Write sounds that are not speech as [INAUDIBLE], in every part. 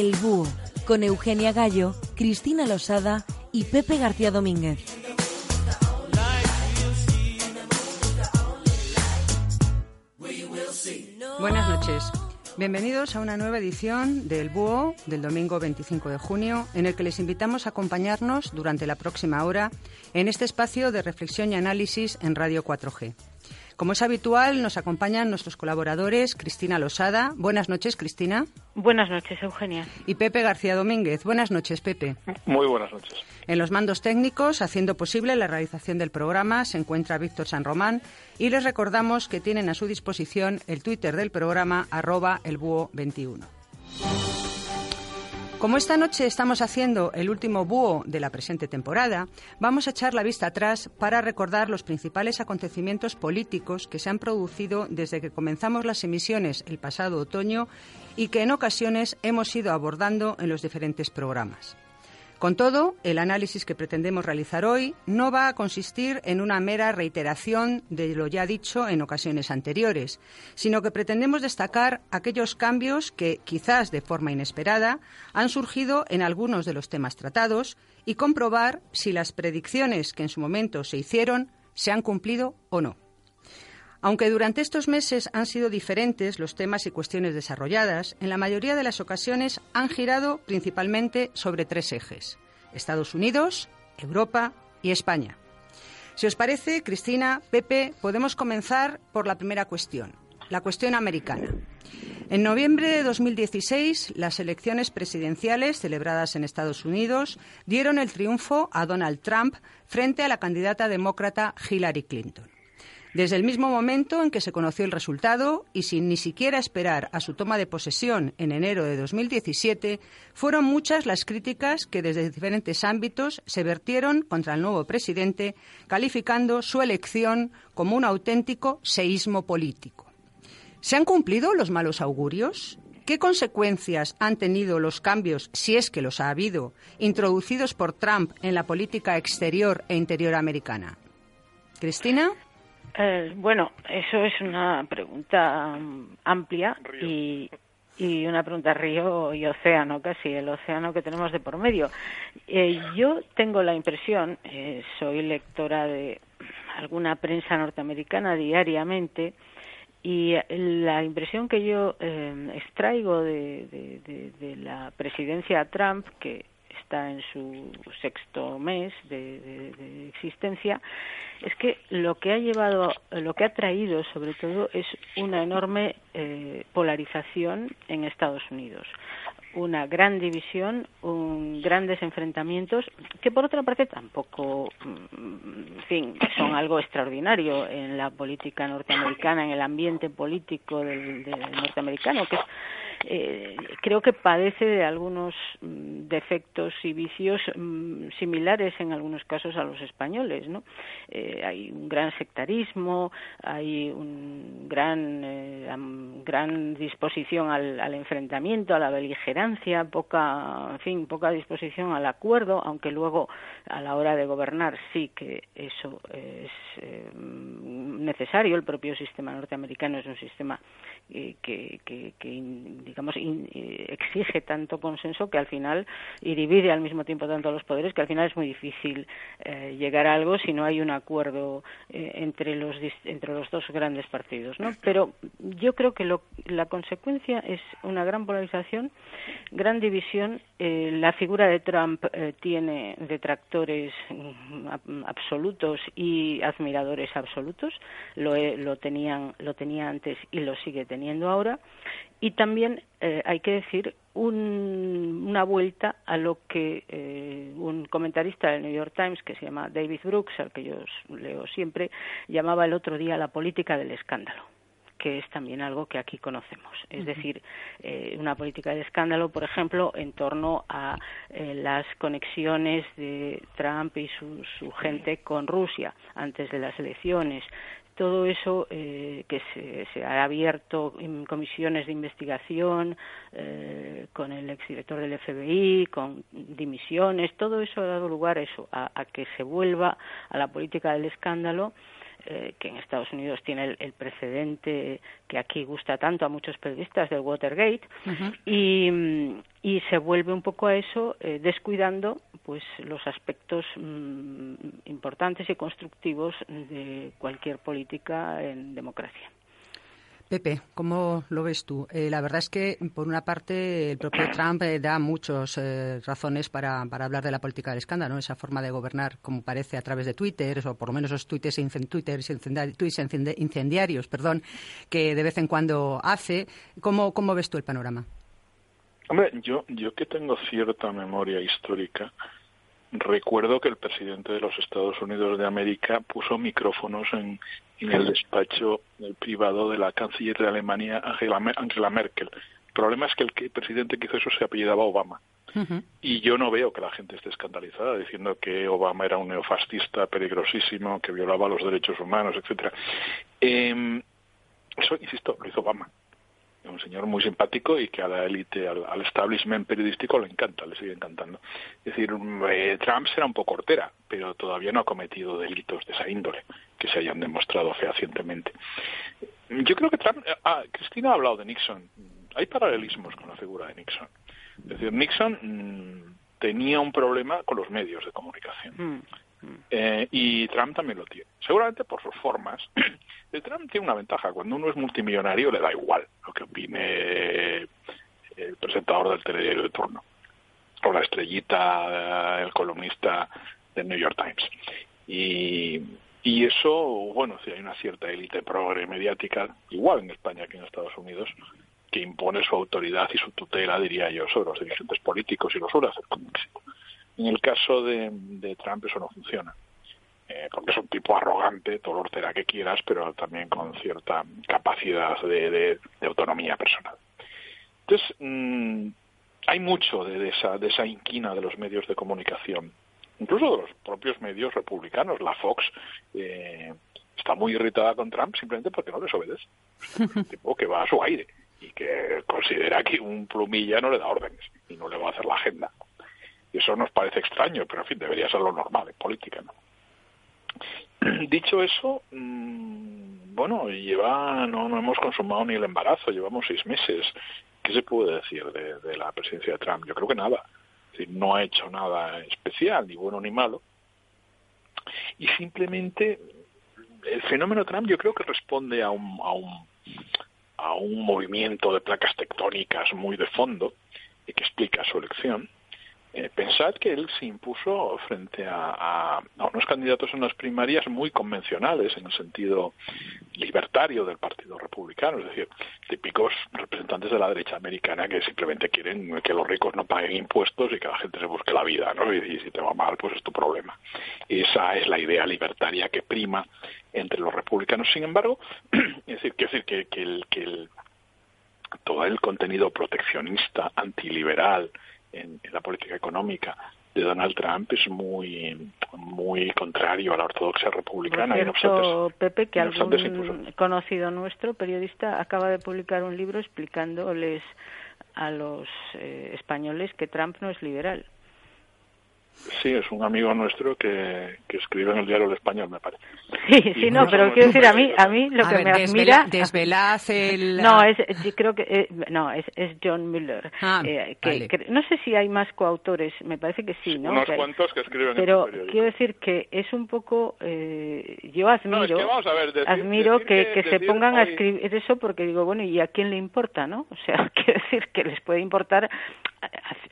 El Búho, con Eugenia Gallo, Cristina Losada y Pepe García Domínguez. Buenas noches. Bienvenidos a una nueva edición del Búho del domingo 25 de junio, en el que les invitamos a acompañarnos durante la próxima hora en este espacio de reflexión y análisis en Radio 4G. Como es habitual, nos acompañan nuestros colaboradores Cristina Losada. Buenas noches, Cristina. Buenas noches, Eugenia. Y Pepe García Domínguez. Buenas noches, Pepe. Muy buenas noches. En los mandos técnicos, haciendo posible la realización del programa, se encuentra Víctor San Román y les recordamos que tienen a su disposición el Twitter del programa arroba elbúho21. Como esta noche estamos haciendo el último búho de la presente temporada, vamos a echar la vista atrás para recordar los principales acontecimientos políticos que se han producido desde que comenzamos las emisiones el pasado otoño y que en ocasiones hemos ido abordando en los diferentes programas. Con todo, el análisis que pretendemos realizar hoy no va a consistir en una mera reiteración de lo ya dicho en ocasiones anteriores, sino que pretendemos destacar aquellos cambios que, quizás de forma inesperada, han surgido en algunos de los temas tratados y comprobar si las predicciones que en su momento se hicieron se han cumplido o no. Aunque durante estos meses han sido diferentes los temas y cuestiones desarrolladas, en la mayoría de las ocasiones han girado principalmente sobre tres ejes. Estados Unidos, Europa y España. Si os parece, Cristina, Pepe, podemos comenzar por la primera cuestión, la cuestión americana. En noviembre de 2016, las elecciones presidenciales celebradas en Estados Unidos dieron el triunfo a Donald Trump frente a la candidata demócrata Hillary Clinton. Desde el mismo momento en que se conoció el resultado y sin ni siquiera esperar a su toma de posesión en enero de 2017, fueron muchas las críticas que desde diferentes ámbitos se vertieron contra el nuevo presidente, calificando su elección como un auténtico seísmo político. ¿Se han cumplido los malos augurios? ¿Qué consecuencias han tenido los cambios, si es que los ha habido, introducidos por Trump en la política exterior e interior americana? Cristina. Eh, bueno, eso es una pregunta mm, amplia y, y, una pregunta río y océano, casi el océano que tenemos de por medio. Eh, yo tengo la impresión, eh, soy lectora de alguna prensa norteamericana diariamente, y la impresión que yo extraigo de, de, de, la presidencia Trump, que está en su sexto mes de, existencia, es que lo que ha llevado, lo que ha traído sobre todo es una enorme eh, polarización en Estados Unidos. Una gran división, un, grandes enfrentamientos, que por otra parte tampoco, mm, fin, son algo extraordinario en la política norteamericana, en el ambiente político del, del norteamericano, que es eh, creo que padece de algunos mm, defectos y vicios mm, similares en algunos casos a los españoles, ¿no? Eh, hay un gran sectarismo, hay un gran eh, gran disposición al, al, enfrentamiento, a la beligerancia, poca, en fin, poca disposición al acuerdo, aunque luego a la hora de gobernar sí que eso es eh, necesario. El propio sistema norteamericano es un sistema que, que, que, digamos, eh, exige tanto consenso que al final, y divide al mismo tiempo tanto los poderes, que al final es muy difícil eh, llegar a algo si no hay un acuerdo eh, entre, los, entre los dos grandes partidos. ¿no? Pero yo creo que lo, la consecuencia es una gran polarización, gran división. Eh, la figura de Trump eh, tiene detractores mm, absolutos y admiradores absolutos. Lo, lo, tenían, lo tenía antes y lo sigue teniendo ahora. Y también eh, hay que decir un, una vuelta a lo que eh, un comentarista del New York Times que se llama David Brooks, al que yo leo siempre, llamaba el otro día la política del escándalo que es también algo que aquí conocemos. Es decir, eh, una política de escándalo, por ejemplo, en torno a eh, las conexiones de Trump y su, su, gente con Rusia antes de las elecciones, todo eso eh, que se, se, ha abierto en comisiones de investigación eh, con el exdirector del FBI, con dimisiones, todo eso ha dado lugar a eso, a, a que se vuelva a la política del escándalo eh, que en Estados Unidos tiene el, precedente que aquí gusta tanto a muchos periodistas del Watergate y, y, se vuelve un poco a eso eh, descuidando pues los aspectos mm, importantes y constructivos de cualquier política en democracia. Pepe, ¿cómo lo ves tú? Eh, la verdad es que, por una parte, el propio Trump eh, da muchas eh, razones para, hablar de la política del escándalo, esa forma de gobernar, como parece, a través de Twitter, o por lo menos esos tweets, incendiarios, perdón, que de vez en cuando hace. ¿Cómo, ves tú el panorama? Hombre, yo, yo que tengo cierta memoria histórica, recuerdo que el presidente de los Estados Unidos de América puso micrófonos en, el despacho privado de la canciller de Alemania, Angela, Merkel. El problema es que el, presidente que hizo eso se apellidaba Obama. Y yo no veo que la gente esté escandalizada diciendo que Obama era un neofascista peligrosísimo, que violaba los derechos humanos, etcétera. Eh, eso, insisto, lo hizo Obama un señor muy simpático y que a la élite, al, establishment periodístico le encanta, le sigue encantando. Es decir, eh, Trump será un poco hortera, pero todavía no ha cometido delitos de esa índole que se hayan demostrado fehacientemente. Yo creo que Trump, eh, ah, Cristina ha hablado de Nixon. Hay paralelismos con la figura de Nixon. Es decir, Nixon mm, tenía un problema con los medios de comunicación. Mm. Eh, y Trump también lo tiene. Seguramente por sus formas. [CLEARS THROAT] El Trump tiene una ventaja. Cuando uno es multimillonario le da igual lo que opine el presentador del telediario de turno. O la estrellita, el columnista del New York Times. Y, eso, bueno, si hay una cierta élite progre mediática, igual en España que en Estados Unidos, que impone su autoridad y su tutela, diría yo, sobre los dirigentes políticos y lo suele. En el caso de, Trump eso no funciona, eh, porque es un tipo arrogante, todo lo que quieras, pero también con cierta capacidad de, autonomía personal. Entonces, mm, hay mucho de, esa, de esa inquina de los medios de comunicación, incluso de los propios medios republicanos. La Fox eh, está muy irritada con Trump simplemente porque no les obedece. Es un [LAUGHS] tipo que va a su aire y que considera que un plumilla no le da órdenes y no le va a hacer la agenda. Eso nos parece extraño, pero en fin, debería ser lo normal en política, ¿no? [CLEARS THROAT] Dicho eso, mm, bueno, lleva, no, no hemos consumado ni el embarazo, llevamos seis meses. ¿Qué se puede decir de, la presidencia de Trump? Yo creo que nada. Es decir, no ha hecho nada especial, ni bueno ni malo. Y simplemente el fenómeno Trump yo creo que responde a un, a un, a un movimiento de placas tectónicas muy de fondo y que explica su elección eh, pensad que él se impuso frente a, unos candidatos en las primarias muy convencionales en el sentido libertario del Partido Republicano, es decir, típicos representantes de la derecha americana que simplemente quieren que los ricos no paguen impuestos y que la gente se busque la vida, ¿no? Y, si te va mal, pues es tu problema. Esa es la idea libertaria que prima entre los republicanos. Sin embargo, [CLEARS THROAT] es decir, decir que, el, que todo el contenido proteccionista, antiliberal, en, la política económica de Donald Trump es muy muy contrario a la ortodoxia republicana. Por cierto, Pepe, que algún conocido nuestro, periodista, acaba de publicar un libro explicándoles a los eh, españoles que Trump no es liberal. Sí, es un amigo nuestro que, que escribe en el diario El Español, me parece. Sí, sí, no, pero quiero decir, a mí, a mí lo que me admira... Desvelad el... [LAUGHS] No, es, creo que, eh, no, es, es John Miller. Ah, eh, que, no sé si hay más coautores, me parece que sí, ¿no? Unos cuantos que escriben Pero quiero decir que es un poco... Eh, yo admiro, admiro que, que, se pongan a escribir eso porque digo, bueno, ¿y a quién le importa, no? O sea, [LAUGHS] quiero decir que les puede importar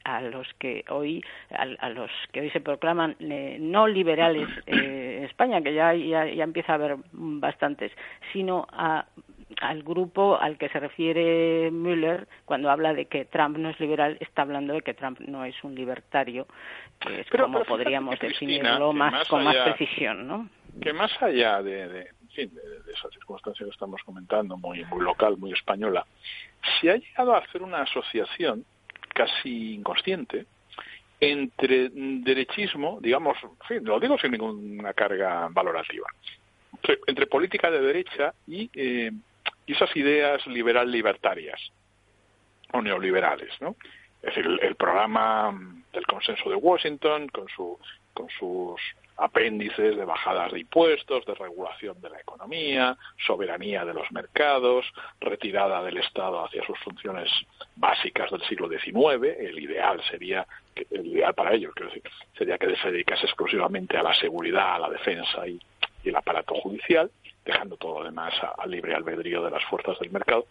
a, los que hoy a, los que hoy se proclaman eh, no liberales eh, en España que ya, ya, empieza a haber bastantes sino al grupo al que se refiere Müller cuando habla de que Trump no es liberal está hablando de que Trump no es un libertario que es como podríamos definirlo más, con más precisión no que más allá de, de de, esa circunstancia que estamos comentando, muy, muy local, muy española, se ha llegado a hacer una asociación casi inconsciente entre derechismo, digamos, lo digo sin ninguna carga valorativa, entre, política de derecha y, eh, esas ideas liberal-libertarias o neoliberales, ¿no? Es decir, el, programa del consenso de Washington, con, su, con sus apéndices de bajadas de impuestos, de regulación de la economía, soberanía de los mercados, retirada del Estado hacia sus funciones básicas del siglo XIX. El ideal sería, el ideal para ellos, quiero decir, sería que se dedicase exclusivamente a la seguridad, a la defensa y, el aparato judicial, dejando todo lo demás al libre albedrío de las fuerzas del mercado.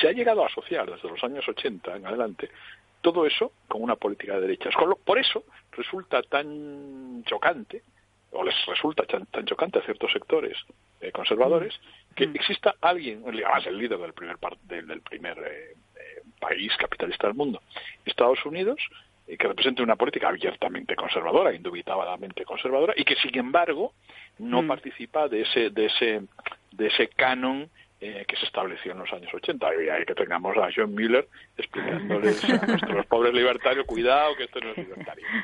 Se ha llegado a asociar desde los años 80 en adelante todo eso con una política de derechas. Por eso resulta tan chocante, o les resulta tan, chocante a ciertos sectores eh, conservadores, que mm. exista alguien, además el líder del primer, del, primer eh, eh, país capitalista del mundo, Estados Unidos, que represente una política abiertamente conservadora, indubitablemente conservadora, y que sin embargo no mm. participa de ese, de ese, de ese canon eh, que se estableció en los años 80. Y ahí que tengamos a John Miller explicándoles [LAUGHS] a nuestros pobres libertarios, cuidado que esto no es libertario. [LAUGHS]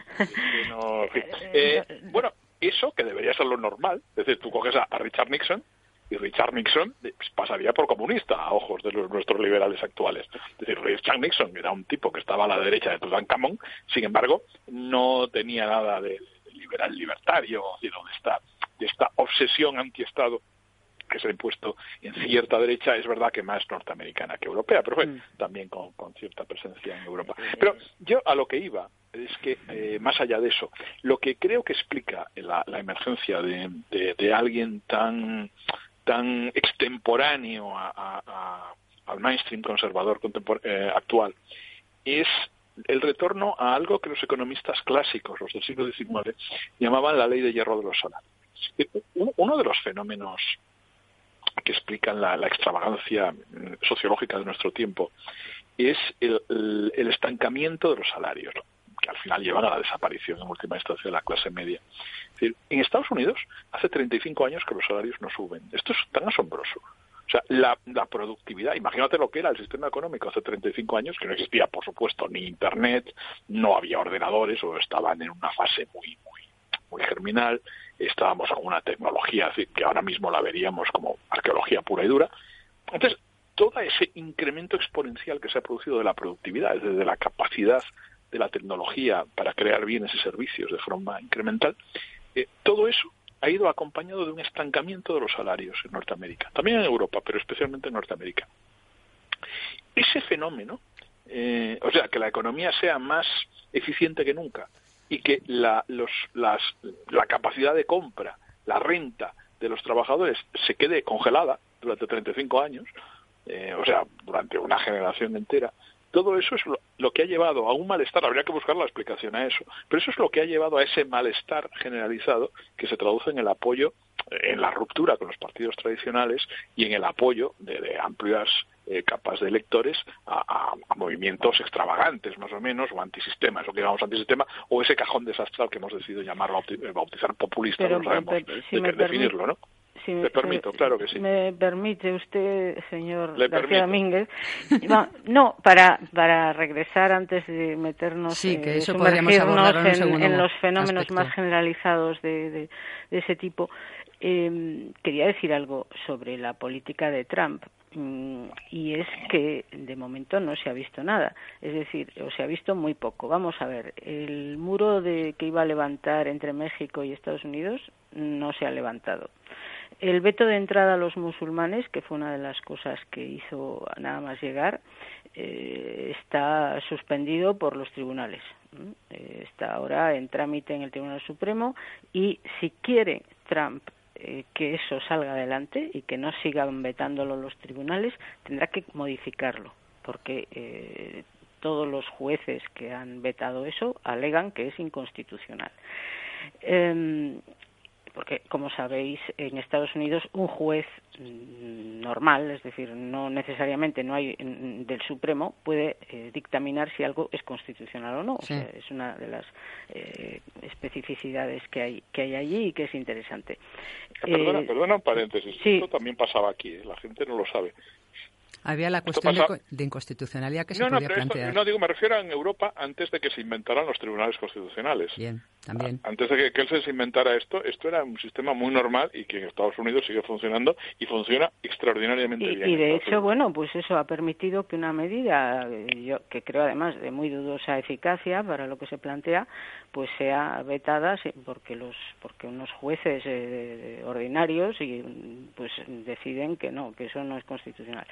Eh, bueno, eso que debería ser lo normal, es decir, tú coges a, Richard Nixon y Richard Nixon pues, pasaría por comunista a ojos de los, nuestros liberales actuales. Es decir, Richard Nixon era un tipo que estaba a la derecha de Tutankamón, sin embargo, no tenía nada de, liberal libertario, de esta, de esta obsesión antiestado que se ha impuesto en cierta derecha, es verdad que más norteamericana que europea, pero mm. también con, cierta presencia en Europa. Pero yo a lo que iba es que, eh, más allá de eso, lo que creo que explica la, emergencia de, alguien tan, tan extemporáneo al mainstream conservador eh, actual es el retorno a algo que los economistas clásicos, los del siglo XIX, llamaban la ley de hierro de los salarios. Uno de los fenómenos que explican la, extravagancia mm, sociológica de nuestro tiempo, es el, estancamiento de los salarios, que al final llevan a la desaparición en última instancia de la clase media. en Estados Unidos hace 35 años que los salarios no suben. Esto es tan asombroso. O sea, la, la, productividad, imagínate lo que era el sistema económico hace 35 años, que no existía, por supuesto, ni Internet, no había ordenadores o estaban en una fase muy, muy, muy germinal, estábamos con una tecnología que ahora mismo la veríamos como arqueología pura y dura. Entonces, todo ese incremento exponencial que se ha producido de la productividad, desde la capacidad de la tecnología para crear bienes y servicios de forma incremental, eh, todo eso ha ido acompañado de un estancamiento de los salarios en Norteamérica, también en Europa, pero especialmente en Norteamérica. Ese fenómeno, eh, o sea, que la economía sea más eficiente que nunca, y que la, los, la capacidad de compra, la renta de los trabajadores se quede congelada durante 35 años, eh, o sea, durante una generación entera, todo eso es lo, que ha llevado a un malestar, habría que buscar la explicación a eso, pero eso es lo que ha llevado a ese malestar generalizado que se traduce en el apoyo, en la ruptura con los partidos tradicionales y en el apoyo de amplias eh, capas de electores a, movimientos extravagantes, más o menos, o antisistemas, o que llamamos antisistema, o ese cajón desastral que hemos decidido llamarlo, eh, bautizar populista, no sabemos definirlo, ¿no? Si me, permito, claro que sí. Me permite usted, señor García Domínguez. No, para, para regresar antes de meternos, sí, que eh, eso en, en, los fenómenos más generalizados de, de, de ese tipo, eh, quería decir algo sobre la política de Trump. Mm, y es que de momento no se ha visto nada, es decir, o se ha visto muy poco. Vamos a ver, el muro de que iba a levantar entre México y Estados Unidos no se ha levantado. El veto de entrada a los musulmanes, que fue una de las cosas que hizo nada más llegar, eh, está suspendido por los tribunales. Eh, está ahora en trámite en el Tribunal Supremo y si quiere Trump eh, que eso salga adelante y que no sigan vetándolo los tribunales, tendrá que modificarlo, porque eh, todos los jueces que han vetado eso alegan que es inconstitucional. Eh, porque como sabéis en Estados Unidos un juez mm, normal es decir no necesariamente no hay del Supremo puede eh, dictaminar si algo es constitucional o no. Es una de las eh, especificidades que hay que hay allí y que es interesante. Perdona, perdona un paréntesis. esto también pasaba aquí la gente no lo sabe Había la cuestión de, inconstitucionalidad que se podía plantear. no, digo, me refiero a en Europa antes de que se inventaran los tribunales constitucionales. Bien, también. Antes de que, que él se inventara esto, esto era un sistema muy normal y que en Estados Unidos sigue funcionando y funciona extraordinariamente bien. Y de hecho, bueno, pues eso ha permitido que una medida, eh, yo que creo además de muy dudosa eficacia para lo que se plantea, pues sea vetada porque los porque unos jueces eh, ordinarios y pues deciden que no, que eso no es constitucional.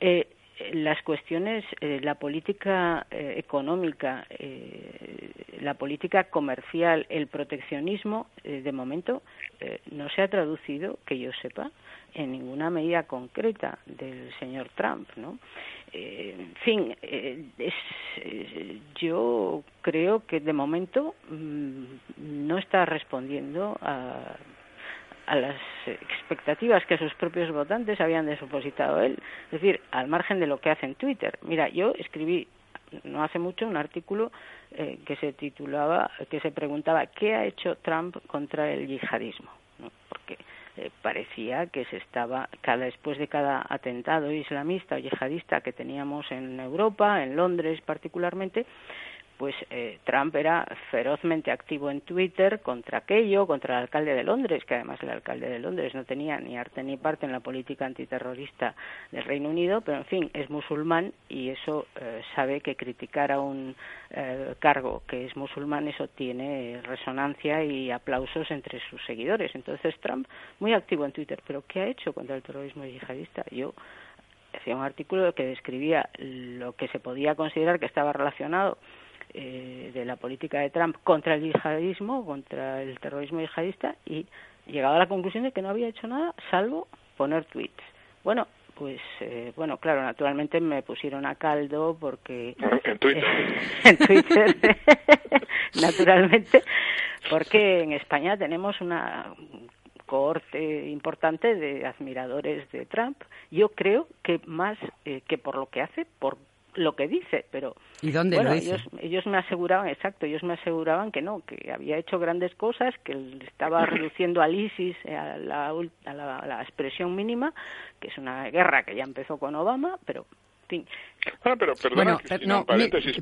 Eh, las cuestiones, eh, la política eh, económica, la política comercial, el proteccionismo, de momento no se ha traducido, que yo sepa, en ninguna medida concreta del señor Trump, ¿no? en fin, es, yo creo que de momento mm, no está respondiendo a a las expectativas que sus propios votantes habían depositado él. Es decir, al margen de lo que hace en Twitter. Mira, yo escribí no hace mucho un artículo eh, que se titulaba, que se preguntaba qué ha hecho Trump contra el yihadismo, porque eh, parecía que se estaba cada después de cada atentado islamista o yihadista que teníamos en Europa, en Londres particularmente, pues eh, Trump era ferozmente activo en Twitter contra aquello, contra el alcalde de Londres, que además el alcalde de Londres no tenía ni arte ni parte en la política antiterrorista del Reino Unido, pero en fin, es musulmán y eso eh, sabe que criticar a un eh, cargo que es musulmán, eso tiene resonancia y aplausos entre sus seguidores. Entonces Trump, muy activo en Twitter, pero ¿qué ha hecho contra el terrorismo yihadista? Yo hacía un artículo que describía lo que se podía considerar que estaba relacionado eh, de la política de Trump contra el yihadismo, contra el terrorismo yihadista y llegado a la conclusión de que no había hecho nada salvo poner tweets. Bueno, pues eh, bueno, claro, naturalmente me pusieron a caldo porque [LAUGHS] en Twitter, [LAUGHS] en Twitter, [LAUGHS] naturalmente, porque en España tenemos una cohorte importante de admiradores de Trump. Yo creo que más eh, que por lo que hace, por lo que dice, pero ¿Y dónde bueno, lo dice? Ellos, ellos me aseguraban, exacto, ellos me aseguraban que no, que había hecho grandes cosas, que estaba [CLEARS THROAT] reduciendo al ISIS a la, a la, a la expresión mínima, que es una guerra que ya empezó con Obama, pero Ah, pero perdona, bueno,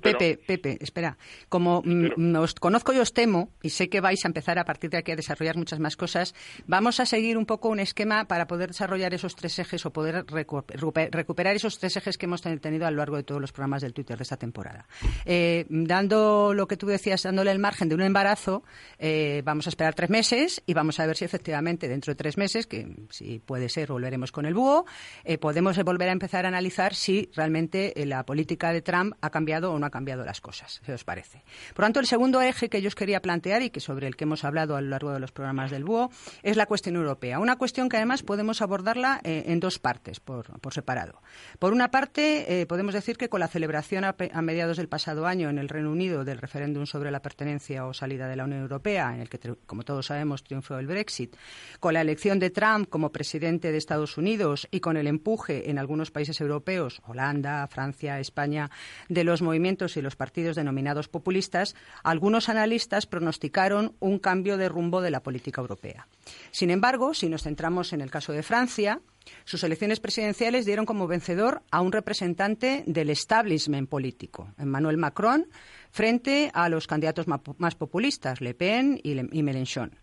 Pepe, Pepe, espera. Como mm, os conozco y os temo, y sé que vais a empezar a partir de aquí a desarrollar muchas más cosas, vamos a seguir un poco un esquema para poder desarrollar esos tres ejes o poder recuperar esos tres ejes que hemos tenido a lo largo de todos los programas del Twitter de esta temporada. Eh, dando lo que tú decías, dándole el margen de un embarazo, eh, vamos a esperar tres meses y vamos a ver si efectivamente dentro de tres meses, que si puede ser, volveremos con el búho, eh, podemos volver a empezar a analizar si realmente eh, la política de Trump ha cambiado o no ha cambiado las cosas, si os parece. Por tanto, el segundo eje que yo os quería plantear y que sobre el que hemos hablado a lo largo de los programas del BUO es la cuestión europea. Una cuestión que además podemos abordarla eh, en dos partes, por, separado. Por una parte, eh, podemos decir que con la celebración a, mediados del pasado año en el Reino Unido del referéndum sobre la pertenencia o salida de la Unión Europea, en el que, como todos sabemos, triunfó el Brexit, con la elección de Trump como presidente de Estados Unidos y con el empuje en algunos países europeos, Holanda, Francia, España, de los movimientos y los partidos denominados populistas, algunos analistas pronosticaron un cambio de rumbo de la política europea. Sin embargo, si nos centramos en el caso de Francia, sus elecciones presidenciales dieron como vencedor a un representante del establishment político, Emmanuel Macron, frente a los candidatos más populistas, Le Pen y Mélenchon.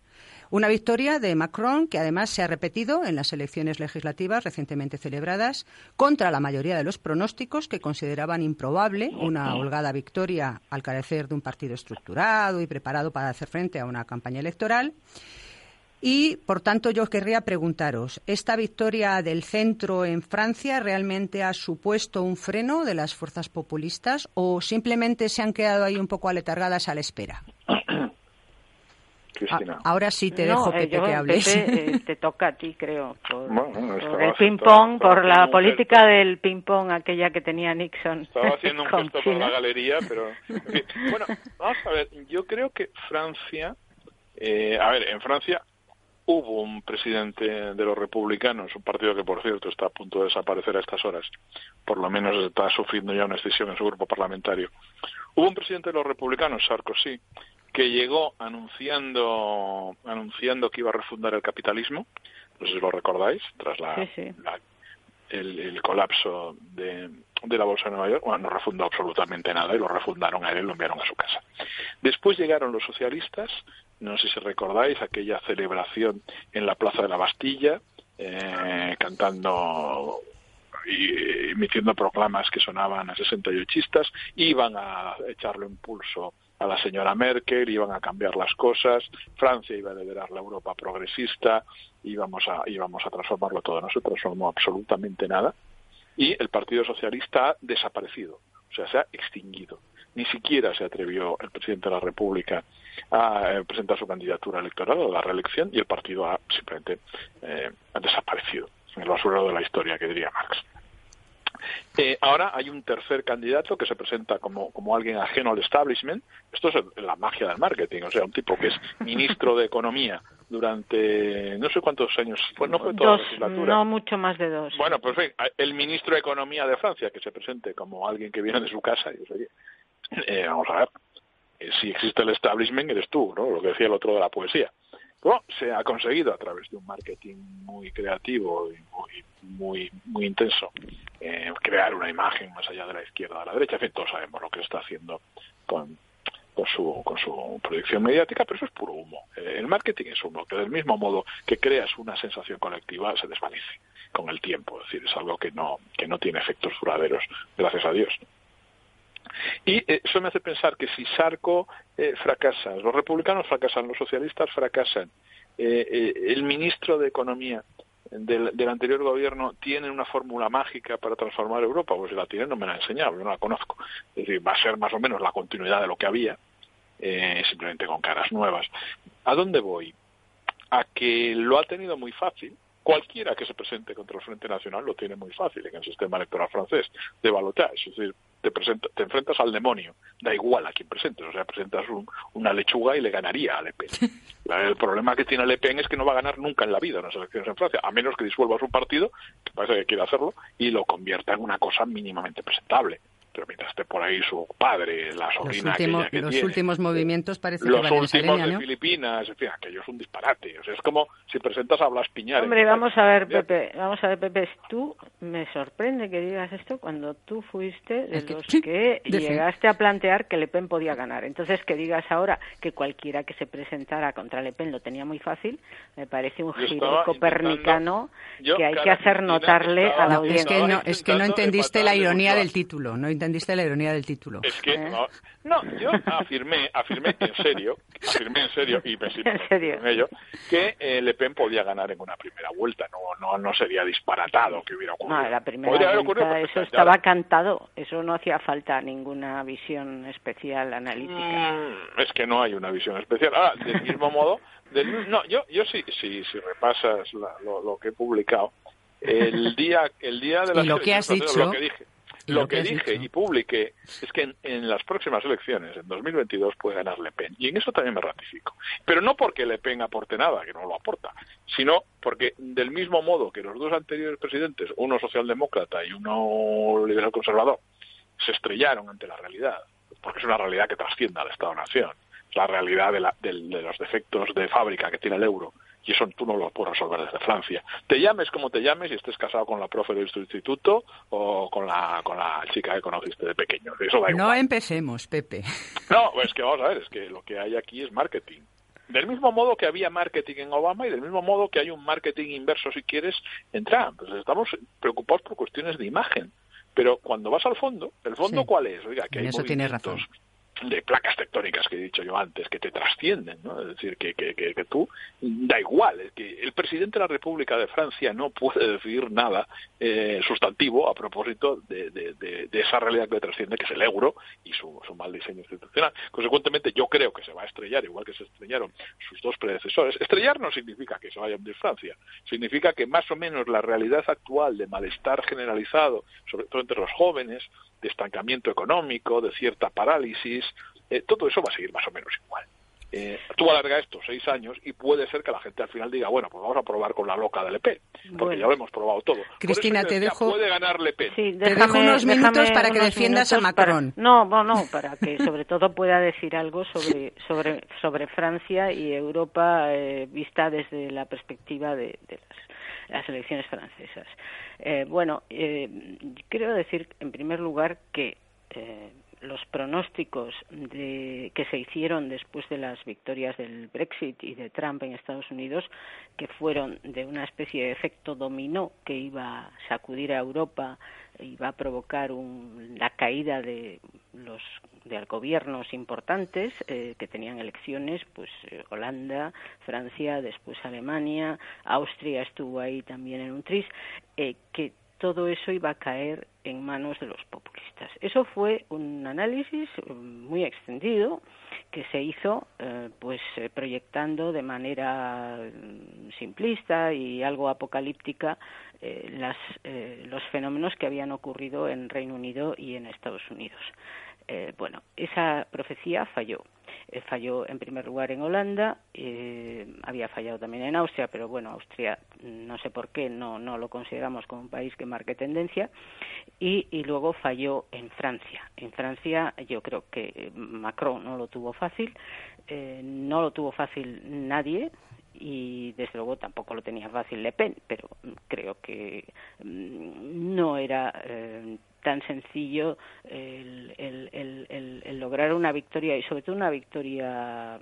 Una victoria de Macron que además se ha repetido en las elecciones legislativas recientemente celebradas contra la mayoría de los pronósticos que consideraban improbable una holgada victoria al carecer de un partido estructurado y preparado para hacer frente a una campaña electoral. Y, por tanto, yo querría preguntaros, ¿esta victoria del centro en Francia realmente ha supuesto un freno de las fuerzas populistas o simplemente se han quedado ahí un poco aletargadas a la espera? [COUGHS] ahora sí te dejo, eh, Pepe, que hables. Eh, te toca a ti, creo, por, el ping-pong, por la política del ping-pong, aquella que tenía Nixon. Estaba haciendo un [LAUGHS] gesto por la galería, pero... [LAUGHS] bueno, vamos a ver, yo creo que Francia... Eh, a ver, en Francia hubo un presidente de los republicanos, un partido que, por cierto, está a punto de desaparecer a estas horas, por lo menos está sufriendo ya una decisión en su grupo parlamentario. Hubo un presidente de los republicanos, Sarkozy, que llegó anunciando anunciando que iba a refundar el capitalismo, no sé si lo recordáis, tras la, el, colapso de, de, la Bolsa de Nueva York, bueno, no refundó absolutamente nada y lo refundaron a él y lo enviaron a su casa. Después llegaron los socialistas, no sé si recordáis aquella celebración en la Plaza de la Bastilla, eh, cantando y emitiendo proclamas que sonaban a 68istas, iban a echarle impulso a la señora Merkel, iban a cambiar las cosas, Francia iba a liderar la Europa progresista, íbamos a, íbamos a transformarlo todo. No se transformó absolutamente nada y el Partido Socialista ha desaparecido, o sea, se ha extinguido. Ni siquiera se atrevió el presidente de la República a eh, presentar su candidatura electoral a la reelección y el partido ha simplemente eh, ha desaparecido en el basurero de la historia, que diría Marx. Eh, ahora hay un tercer candidato que se presenta como, como alguien ajeno al establishment. Esto es la magia del marketing, o sea, un tipo que es ministro de Economía durante no sé cuántos años, pues no fue toda la legislatura. No mucho más de dos. Bueno, pues el ministro de Economía de Francia que se presente como alguien que viene de su casa y oye, eh, vamos a ver, eh, si existe el establishment eres tú, ¿no? Lo que decía el otro de la poesía se ha conseguido a través de un marketing muy creativo y muy, muy, intenso eh, crear una imagen más allá de la izquierda a la derecha. En fin, todos sabemos lo que está haciendo con, con su, con su proyección mediática, pero eso es puro humo. Eh, el marketing es humo, que del mismo modo que creas una sensación colectiva, se desvanece con el tiempo. Es decir, es algo que no, que no tiene efectos duraderos, gracias a Dios. Y eh, eso me hace pensar que si Sarko eh, fracasa, los republicanos fracasan, los socialistas fracasan, eh, el ministro de Economía del, anterior gobierno tiene una fórmula mágica para transformar Europa, pues si la tiene no me la ha enseñado, no la conozco. Es decir, va a ser más o menos la continuidad de lo que había, simplemente con caras nuevas. ¿A dónde voy? A que lo ha tenido muy fácil, cualquiera que se presente contra el Frente Nacional lo tiene muy fácil en el sistema electoral francés de balotage. Es decir, te, te enfrentas al demonio, da igual a quién presentes, o sea, presentas una lechuga y le ganaría a Le Pen. [LAUGHS] el problema que tiene Le Pen es que no va a ganar nunca en la vida en las elecciones en Francia, a menos que disuelva su partido, que parece que quiere hacerlo, y lo convierta en una cosa mínimamente presentable pero mientras esté por ahí su padre, la sobrina los, que los últimos movimientos parece los que últimos de Filipinas, en fin, aquello es un disparate. O sea, es como si presentas a Blas Piñar. Hombre, vamos a ver, Pepe, vamos a ver, Pepe, tú me sorprende que digas esto cuando tú fuiste de los que llegaste a plantear que Le Pen podía ganar. Entonces, que digas ahora que cualquiera que se presentara contra Le Pen lo tenía muy fácil, me parece un giro copernicano que hay que hacer notarle a la audiencia. Es que no, es que no entendiste la ironía del título, no entendiste la ironía del título. Es que, ¿Eh? no, yo afirmé, afirmé en serio, afirmé en serio, y me [LAUGHS] en ello, que eh, Le Pen podía ganar en una primera vuelta, no, no, no sería disparatado que hubiera ocurrido. No, la primera vuelta, eso estaba cantado, eso no hacía falta ninguna visión especial analítica. Mm, es que no hay una visión especial. Ahora, del mismo [LAUGHS] modo, no, yo, yo sí, sí, si repasas lo, lo, que he publicado, el día, el día de la lo que has dicho, lo que dije, lo, que, dije y publiqué es que en, las próximas elecciones, en 2022, puede ganar Le Pen. Y en eso también me ratifico. Pero no porque Le Pen aporte nada, que no lo aporta, sino porque del mismo modo que los dos anteriores presidentes, uno socialdemócrata y uno liberal conservador, se estrellaron ante la realidad, porque es una realidad que trasciende al Estado-Nación, la realidad de los defectos de fábrica que tiene el euro y eso tú no lo puedes resolver desde Francia. Te llames como te llames y estés casado con la profe de tu instituto o con la, con la chica que conociste de pequeño. Eso da igual. No empecemos, Pepe. No, es que vamos a ver, es que lo que hay aquí es marketing. Del mismo modo que había marketing en Obama y del mismo modo que hay un marketing inverso, si quieres, en Trump. estamos preocupados por cuestiones de imagen. Pero cuando vas al fondo, ¿el fondo cuál es? Oiga, que hay eso tiene razón de placas tectónicas que he dicho yo antes, que te trascienden, ¿no? Es decir, que, que, que, tú, da igual, es que el presidente de la República de Francia no puede decir nada eh, sustantivo a propósito de, de, de, esa realidad que trasciende, que es el euro y su, su mal diseño institucional. Consecuentemente, yo creo que se va a estrellar, igual que se estrellaron sus dos predecesores. Estrellar no significa que se vayan de Francia, significa que más o menos la realidad actual de malestar generalizado, sobre todo entre los jóvenes, de estancamiento económico, de cierta parálisis, eh, todo eso va a seguir más o menos igual. Eh, tú alargas esto seis años y puede ser que la gente al final diga, bueno, pues vamos a probar con la loca de Le Pen, porque ya lo hemos probado todo. Cristina, te dejo... Puede ganar Le Pen. te dejo unos minutos para que defiendas a Macron. no, no, no, para que sobre todo pueda decir algo sobre, sobre, sobre Francia y Europa eh, vista desde la perspectiva de, de las las elecciones francesas. Eh, bueno, eh, quiero decir en primer lugar que eh, los pronósticos de, que se hicieron después de las victorias del Brexit y de Trump en Estados Unidos, que fueron de una especie de efecto dominó que iba a sacudir a Europa, iba a provocar la caída de los de gobiernos importantes eh, que tenían elecciones, pues eh, Holanda, Francia, después Alemania, Austria estuvo ahí también en un tris, eh, que todo eso iba a caer en manos de los populistas. Eso fue un análisis eh, muy extendido que se hizo eh, pues eh, proyectando de manera mm, simplista y algo apocalíptica las, los fenómenos que habían ocurrido en Reino Unido y en Estados Unidos. bueno, esa profecía falló. Eh, falló en primer lugar en Holanda, eh, había fallado también en Austria, pero bueno, Austria no sé por qué no, no lo consideramos como un país que marque tendencia, y, y luego falló en Francia. En Francia yo creo que Macron no lo tuvo fácil, eh, no lo tuvo fácil nadie, y desde luego tampoco lo tenía fácil Le Pen, pero creo que mm, no era eh, tan sencillo el, el, el, lograr una victoria y sobre todo una victoria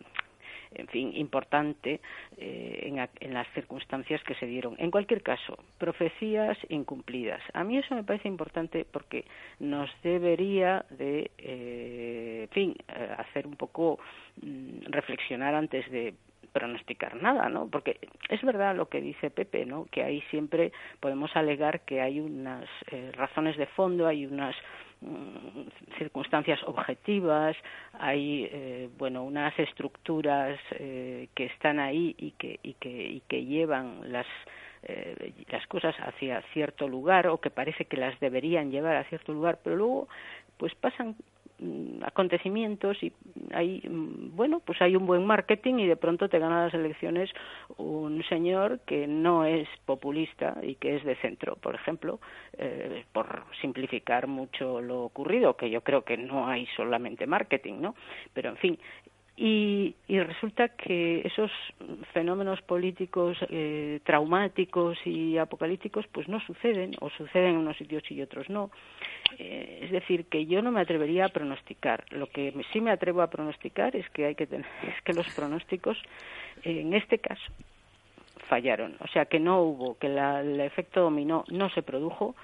en fin, importante eh, en, en, las circunstancias que se dieron. En cualquier caso, profecías incumplidas. A mí eso me parece importante porque nos debería de, eh, en fin, eh, hacer un poco mm, reflexionar antes de pronosticar nada, ¿no? Porque es verdad lo que dice Pepe, ¿no? Que ahí siempre podemos alegar que hay unas eh, razones de fondo, hay unas mm, circunstancias objetivas, hay eh, bueno unas estructuras eh, que están ahí y que y que y que llevan las las cosas hacia cierto lugar o que parece que las deberían llevar a cierto lugar, pero luego pues pasan acontecimientos y hay mm, bueno pues hay un buen marketing y de pronto te gana las elecciones un señor que no es populista y que es de centro por ejemplo eh, por simplificar mucho lo ocurrido que yo creo que no hay solamente marketing no pero en fin y, resulta que esos fenómenos políticos eh, traumáticos y apocalípticos pues no suceden o suceden en unos sitios y otros no. Eh, es decir, que yo no me atrevería a pronosticar. Lo que sí me atrevo a pronosticar es que hay que tener, [LAUGHS] es que los pronósticos en este caso fallaron, o sea que no hubo, que el efecto dominó no se produjo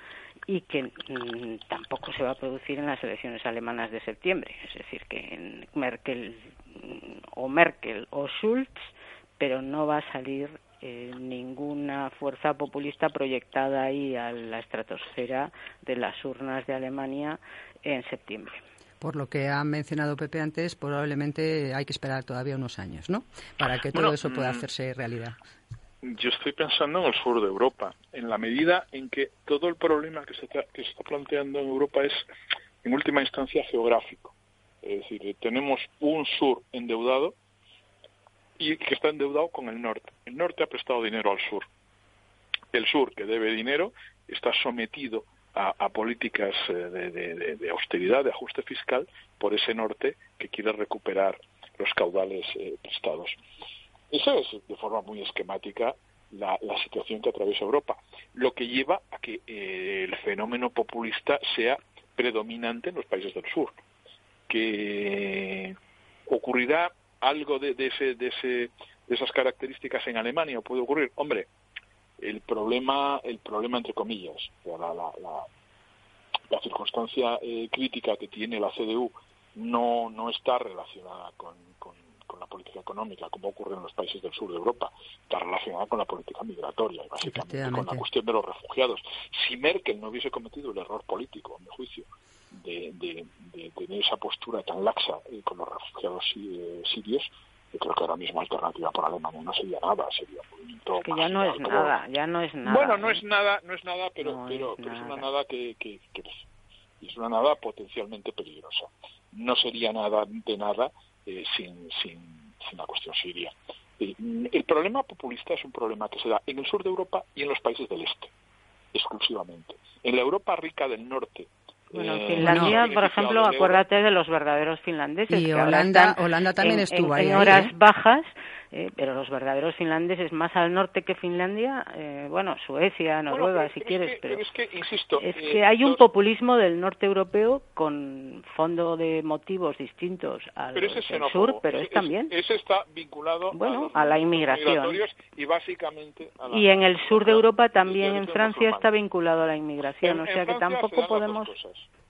y que mm, tampoco se va a producir en las elecciones alemanas de septiembre. Es decir, que Merkel mm, o Merkel o Schulz, pero no va a salir eh, ninguna fuerza populista proyectada ahí a la estratosfera de las urnas de Alemania en septiembre. Por lo que ha mencionado Pepe antes, probablemente hay que esperar todavía unos años, ¿no? Para que todo eso pueda mm, hacerse realidad yo estoy pensando en el sur de Europa, en la medida en que todo el problema que se, está, que se está planteando en Europa es, en última instancia, geográfico. Es decir, tenemos un sur endeudado y que está endeudado con el norte. El norte ha prestado dinero al sur. El sur, que debe dinero, está sometido a, políticas eh, de, austeridad, de ajuste fiscal, por ese norte que quiere recuperar los caudales eh, prestados. Esa es, de forma muy esquemática, la, situación que atraviesa Europa, lo que lleva a que eh, el fenómeno populista sea predominante en los países del sur. Que ocurrirá algo de, ese, de, ese, de esas características en Alemania, puede ocurrir, hombre, el problema, el problema entre comillas, la, la, la, circunstancia eh, crítica que tiene la CDU no, está relacionada con con la política económica, como ocurre en los países del sur de Europa, está relacionada con la política migratoria y básicamente con la cuestión de los refugiados. Si Merkel no hubiese cometido el error político, a mi juicio, de, tener esa postura tan laxa eh, con los refugiados eh, sirios, yo creo que ahora mismo alternativa para Alemania no sería nada, sería un movimiento que ya no es nada, ya no es nada. Bueno, no es nada, no es nada, pero, pero, es, una nada que, que, que es una nada potencialmente peligrosa. No sería nada de nada eh, sin, sin, la cuestión siria. Eh, el problema populista es un problema que se da en el sur de Europa y en los países del este, exclusivamente. En la Europa rica del norte, bueno, eh, Finlandia, por ejemplo, acuérdate de los verdaderos finlandeses. Y Holanda, Holanda también estuvo ahí. En horas bajas eh, pero los verdaderos finlandeses más al norte que Finlandia, eh, bueno, Suecia, Noruega, si quieres, pero es que, insisto, es que hay un populismo del norte europeo con fondo de motivos distintos al del sur, pero es, también. Ese está vinculado bueno, a, la inmigración y básicamente y en el sur de Europa también en Francia está vinculado a la inmigración, o sea que tampoco podemos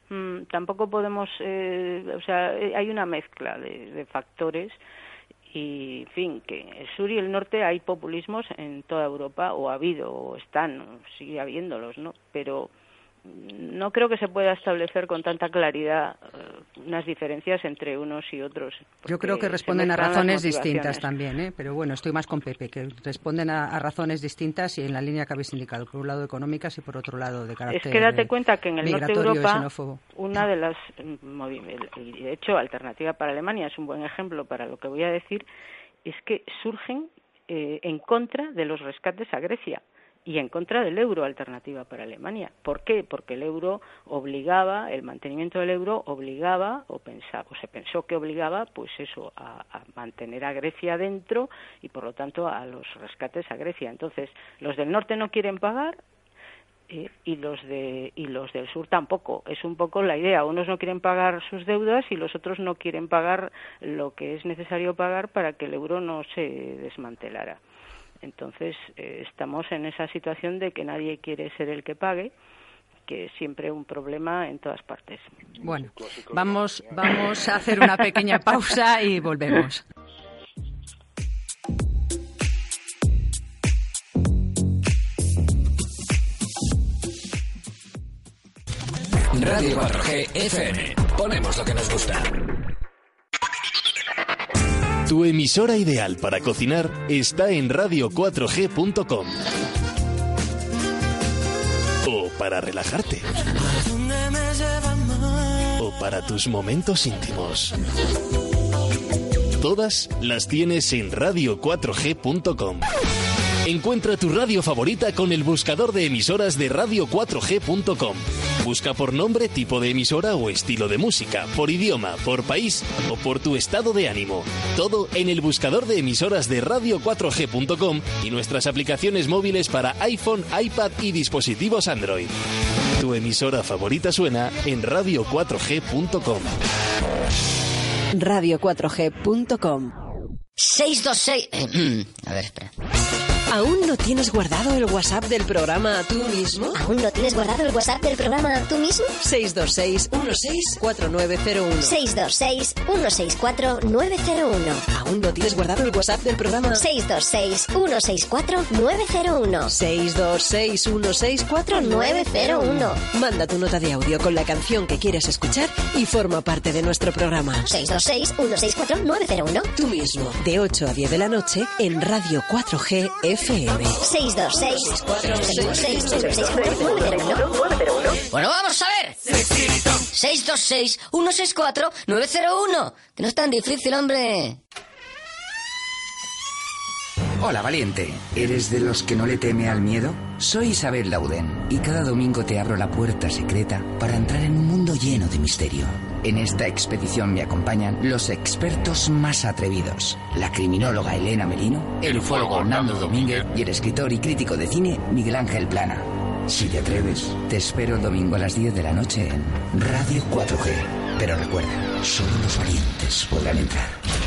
mm, tampoco podemos, eh, o sea, hay una mezcla de, de factores y en fin que el sur y el norte hay populismos en toda Europa o ha habido o están sigue habiéndolos no pero no creo que se pueda establecer con tanta claridad eh, unas diferencias entre unos y otros. Yo creo que responden a razones distintas también, ¿eh? pero bueno, estoy más con Pepe, que responden a, razones distintas y en la línea que habéis indicado, por un lado económicas y por otro lado de carácter Es que date cuenta que en el norte de Europa, una de las, y de hecho, Alternativa para Alemania es un buen ejemplo para lo que voy a decir, es que surgen eh, en contra de los rescates a Grecia y en contra del euro alternativa para Alemania. ¿Por qué? Porque el euro obligaba, el mantenimiento del euro obligaba o se pensó que obligaba, pues eso, a, mantener a Grecia dentro y por lo tanto a los rescates a Grecia. Entonces, los del norte no quieren pagar, eh, y los de y los del sur tampoco es un poco la idea unos no quieren pagar sus deudas y los otros no quieren pagar lo que es necesario pagar para que el euro no se desmantelara entonces, eh, estamos en esa situación de que nadie quiere ser el que pague que es siempre un problema en todas partes. Bueno, vamos, vamos a hacer una pequeña pausa y volvemos. Radio 4G FM. Ponemos lo que nos gusta. Tu emisora ideal para cocinar está en radio4g.com. O para relajarte. O para tus momentos íntimos. Todas las tienes en radio4g.com. Encuentra tu radio favorita con el buscador de emisoras de radio4g.com. Busca por nombre, tipo de emisora o estilo de música, por idioma, por país o por tu estado de ánimo. Todo en el buscador de emisoras de radio4g.com y nuestras aplicaciones móviles para iPhone, iPad y dispositivos Android. Tu emisora favorita suena en radio4g.com. Radio4g.com 626. A ver, espera. ¿Aún no tienes guardado el WhatsApp del programa tú mismo? ¿Aún no tienes guardado el WhatsApp del programa tú mismo? 626-164901. 626-164-901. ¿Aún no tienes guardado el WhatsApp del programa? 626-164-901. 626-164-901. Manda tu nota de audio con la canción que quieres escuchar y forma parte de nuestro programa. 626-164-901. Tú mismo, de 8 a 10 de la noche en Radio 4G FM. 626 Bueno, vamos a ver. 626 164 901. Que no es tan difícil, hombre. Hola, valiente. ¿Eres de los que no le teme al miedo? Soy Isabel Lauden y cada domingo te abro la puerta secreta para entrar en un mundo lleno de misterio. En esta expedición me acompañan los expertos más atrevidos, la criminóloga Elena Merino, el ufólogo Hernando Domínguez y el escritor y crítico de cine Miguel Ángel Plana. Si te atreves, te espero el domingo a las 10 de la noche en Radio 4G. Pero recuerda, solo los valientes podrán entrar.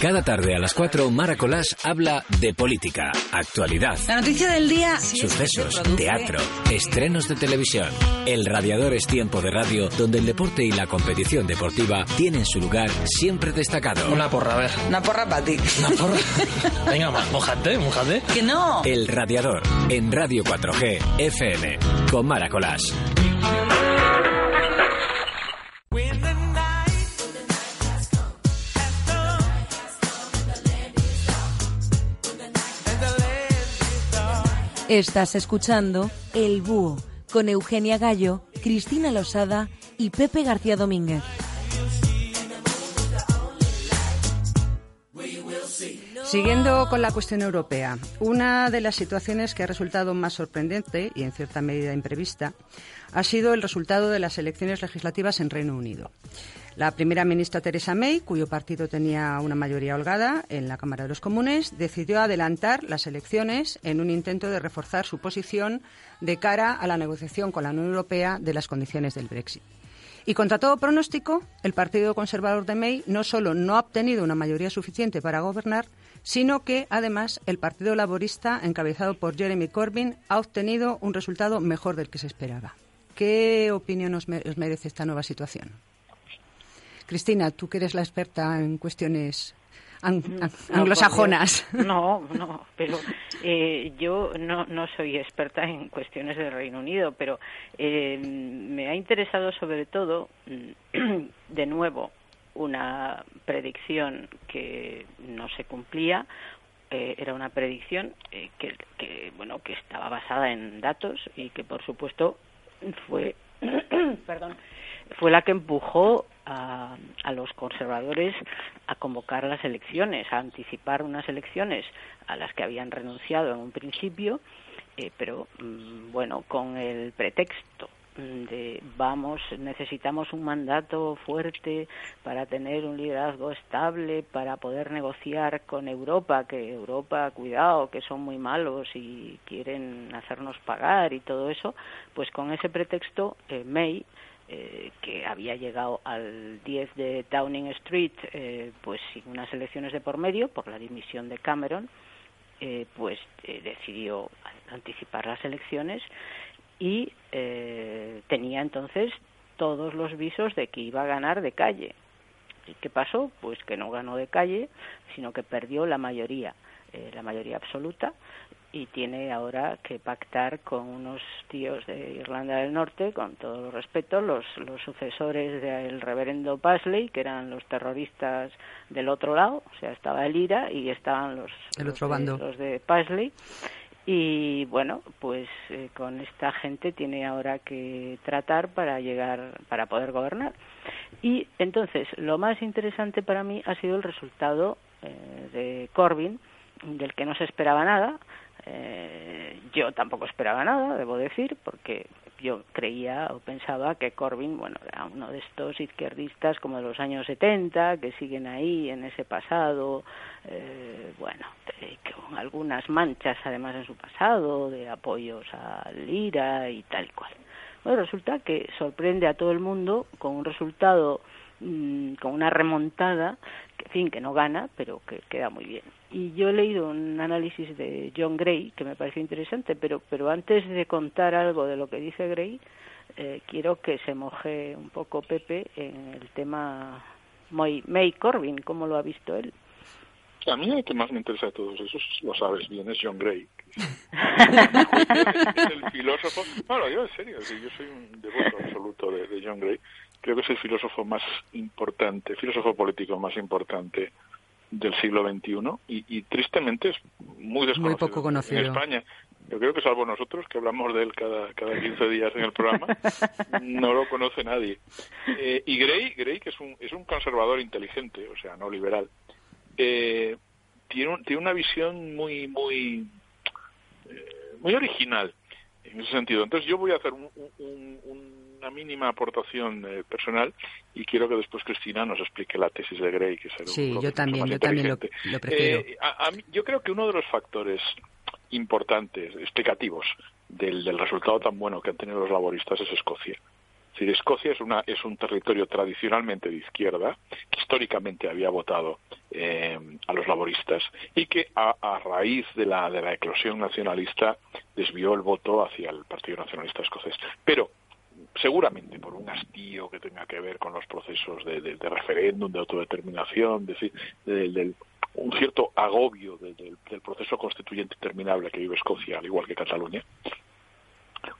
Cada tarde a las 4, Mara Colás habla de política, actualidad. La noticia del día. Sucesos, teatro, estrenos de televisión. El Radiador es tiempo de radio donde el deporte y la competición deportiva tienen su lugar siempre destacado. Una porra, a ver. Una porra para ti. Una porra. [LAUGHS] Venga, mojate, mojate. Que no. El Radiador en Radio 4G FM con Mara Colás. Estás escuchando El Búho con Eugenia Gallo, Cristina Losada y Pepe García Domínguez. Siguiendo con la cuestión europea, una de las situaciones que ha resultado más sorprendente y en cierta medida imprevista ha sido el resultado de las elecciones legislativas en Reino Unido. La primera ministra Theresa May, cuyo partido tenía una mayoría holgada en la Cámara de los Comunes, decidió adelantar las elecciones en un intento de reforzar su posición de cara a la negociación con la Unión Europea de las condiciones del Brexit. Y contra todo pronóstico, el Partido Conservador de May no solo no ha obtenido una mayoría suficiente para gobernar, sino que además el Partido Laborista, encabezado por Jeremy Corbyn, ha obtenido un resultado mejor del que se esperaba. ¿Qué opinión os, merece esta nueva situación? Cristina, tú que eres la experta en cuestiones anglosajonas. No, [LAUGHS] no, pero eh, yo no, no soy experta en cuestiones del Reino Unido, pero eh, me ha interesado sobre todo, [CLEARS THROAT] de nuevo, una predicción que no se cumplía. Eh, era una predicción que, que, bueno, que estaba basada en datos y que, por supuesto, fue, [CLEARS THROAT] perdón, fue la que empujó a, los conservadores a convocar las elecciones, a anticipar unas elecciones a las que habían renunciado en un principio, eh, pero mm, bueno, con el pretexto de vamos, necesitamos un mandato fuerte para tener un liderazgo estable, para poder negociar con Europa, que Europa, cuidado, que son muy malos y quieren hacernos pagar y todo eso, pues con ese pretexto eh, May eh, que había llegado al 10 de Downing Street, eh, pues sin unas elecciones de por medio, por la dimisión de Cameron, eh, pues decidió anticipar las elecciones y tenía entonces todos los visos de que iba a ganar de calle. ¿Y qué pasó? Pues que no ganó de calle, sino que perdió la mayoría, la mayoría absoluta, y tiene ahora que pactar con unos tíos de Irlanda del Norte, con todo el respeto, los, los sucesores del reverendo Pasley, que eran los terroristas del otro lado, o sea, estaba el IRA y estaban los, el otro bando. De, los de Pasley. Y bueno, pues eh, con esta gente tiene ahora que tratar para llegar, para poder gobernar. Y entonces, lo más interesante para mí ha sido el resultado eh, de Corbyn, del que no se esperaba nada, eh, yo tampoco esperaba nada, debo decir, porque yo creía o pensaba que Corbyn, bueno, era uno de estos izquierdistas como de los años 70, que siguen ahí en ese pasado, eh, bueno, con algunas manchas además en su pasado, de apoyos a Lira y tal y cual. Bueno, resulta que sorprende a todo el mundo con un resultado, mm, con una remontada, que, en fin, que no gana, pero que queda muy bien y yo he leído un análisis de John Gray que me pareció interesante, pero, pero antes de contar algo de lo que dice Gray, eh, quiero que se moje un poco Pepe en el tema May Corbyn, cómo lo ha visto él. A mí el que más me interesa de todos esos, lo sabes bien, es John Gray. [LAUGHS] el filósofo. Bueno, yo en serio, yo soy un devoto absoluto de, de John Gray. Creo que es el filósofo más importante, filósofo político más importante del siglo XXI y, y tristemente es muy desconocido poco conocido. en España. Yo creo que salvo nosotros, que hablamos de él cada, cada 15 días en el programa, [LAUGHS] no lo conoce nadie. Eh, y Gray, Gray, que es un, es un conservador inteligente, o sea, no liberal, eh, tiene, tiene una visión muy, muy, eh, muy original en ese sentido. Entonces yo voy a hacer una mínima aportación eh, personal y quiero que después Cristina nos explique la tesis de Gray, que es Sí, yo también, yo también lo, prefiero. Eh, yo creo que uno de los factores importantes, explicativos, del, del resultado tan bueno que han tenido los laboristas es Escocia. Es decir, Escocia es, una, es un territorio tradicionalmente de izquierda, que históricamente había votado eh, a los laboristas y que a, raíz de la, de la eclosión nacionalista desvió el voto hacia el Partido Nacionalista Escocés. Pero seguramente por un hastío que tenga que ver con los procesos de, de, referéndum, de autodeterminación, de, un cierto agobio del, proceso constituyente interminable que vive Escocia, al igual que Cataluña,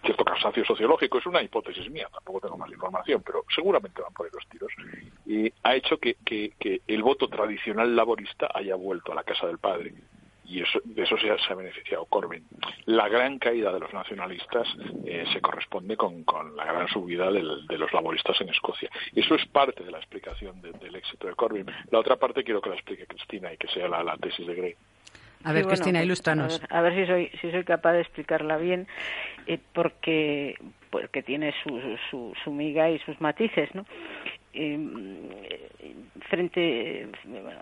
cierto cansancio sociológico, es una hipótesis mía, tampoco tengo más información, pero seguramente van por ahí los tiros, y ha hecho que, el voto tradicional laborista haya vuelto a la casa del padre. Y eso, de eso se ha, beneficiado Corbyn. La gran caída de los nacionalistas eh, se corresponde con, la gran subida de los laboristas en Escocia. Y eso es parte de la explicación del éxito de Corbyn. La otra parte quiero que la explique Cristina y que sea la, tesis de Gray. A ver, Cristina, pues, ilústranos. A ver, si soy si soy capaz de explicarla bien, eh, porque porque tiene su, su, su, miga y sus matices, ¿no? Eh, frente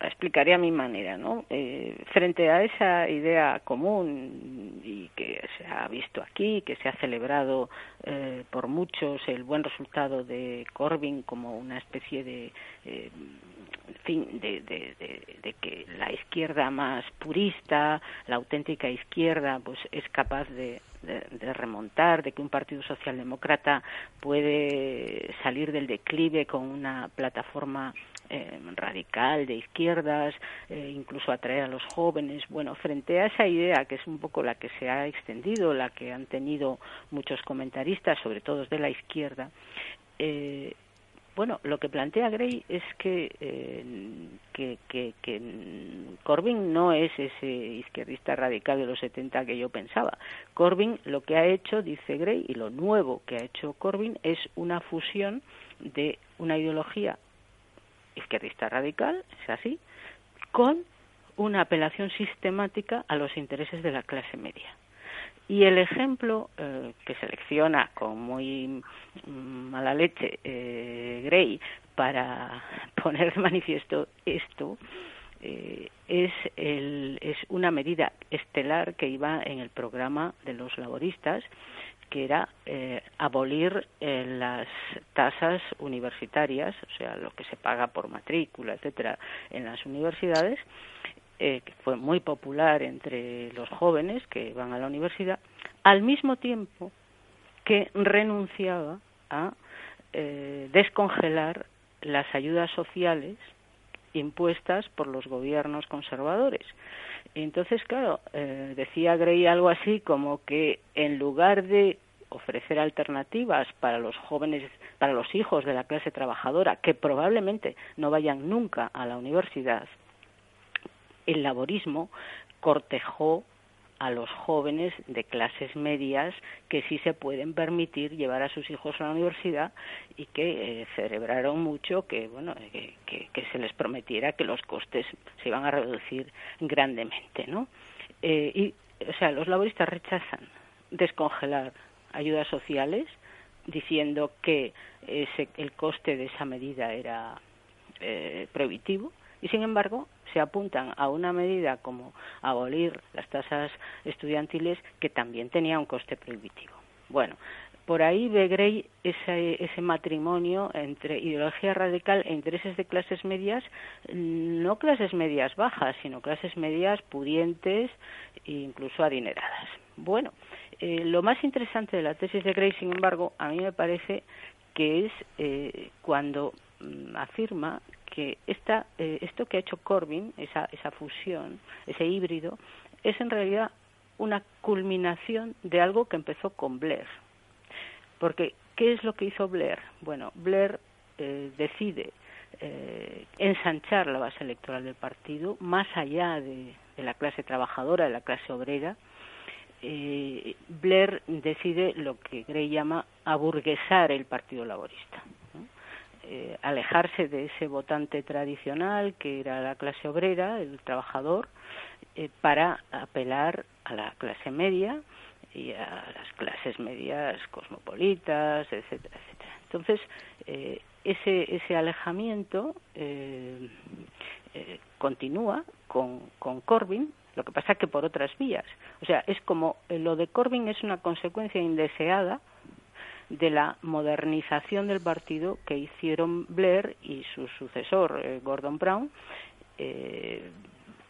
explicaría a mi manera no eh, frente a esa idea común y que se ha visto aquí que se ha celebrado eh, por muchos el buen resultado de Corbyn como una especie de eh, fin de, de, de, que la izquierda más purista la auténtica izquierda pues es capaz de de, remontar, de que un partido socialdemócrata puede salir del declive con una plataforma eh, radical de izquierdas, eh, incluso atraer a los jóvenes. Bueno, frente a esa idea que es un poco la que se ha extendido, la que han tenido muchos comentaristas, sobre todo de la izquierda, eh, bueno, lo que plantea Gray es que, eh, que, Corbyn no es ese izquierdista radical de los 70 que yo pensaba. Corbyn lo que ha hecho, dice Gray, y lo nuevo que ha hecho Corbyn es una fusión de una ideología izquierdista radical, es así, con una apelación sistemática a los intereses de la clase media. Y el ejemplo eh, que selecciona con muy mala leche eh, Gray para [LAUGHS] poner de manifiesto esto eh, es, el, es una medida estelar que iba en el programa de los laboristas que era eh, abolir eh, las tasas universitarias, o sea, lo que se paga por matrícula, etcétera, en las universidades, eh, que fue muy popular entre los jóvenes que van a la universidad, al mismo tiempo que renunciaba a eh, descongelar las ayudas sociales impuestas por los gobiernos conservadores. entonces, claro, eh, decía Gray algo así como que en lugar de ofrecer alternativas para los jóvenes, para los hijos de la clase trabajadora, que probablemente no vayan nunca a la universidad, el laborismo cortejó a los jóvenes de clases medias que sí se pueden permitir llevar a sus hijos a la universidad y que eh, celebraron mucho que bueno que, que, se les prometiera que los costes se iban a reducir grandemente no eh, y o sea los laboristas rechazan descongelar ayudas sociales diciendo que ese, el coste de esa medida era eh, prohibitivo y sin embargo se apuntan a una medida como abolir las tasas estudiantiles que también tenía un coste prohibitivo. Bueno, por ahí ve Gray ese, matrimonio entre ideología radical e intereses de clases medias, no clases medias bajas, sino clases medias pudientes e incluso adineradas. Bueno, eh, lo más interesante de la tesis de Gray, sin embargo, a mí me parece que es eh, cuando afirma que esta, eh, esto que ha hecho Corbyn, esa, esa fusión, ese híbrido, es en realidad una culminación de algo que empezó con Blair. Porque, ¿qué es lo que hizo Blair? Bueno, Blair eh, decide eh, ensanchar la base electoral del partido más allá de, la clase trabajadora, de la clase obrera. Blair decide lo que Gray llama aburguesar el Partido Laborista. Eh, alejarse de ese votante tradicional que era la clase obrera, el trabajador, eh, para apelar a la clase media y a las clases medias cosmopolitas, etcétera, etcétera. Entonces, eh, ese, ese alejamiento continúa con, con Corbyn, lo que pasa que por otras vías. O sea, es como lo de Corbyn es una consecuencia indeseada de la modernización del partido que hicieron Blair y su sucesor eh, Gordon Brown eh,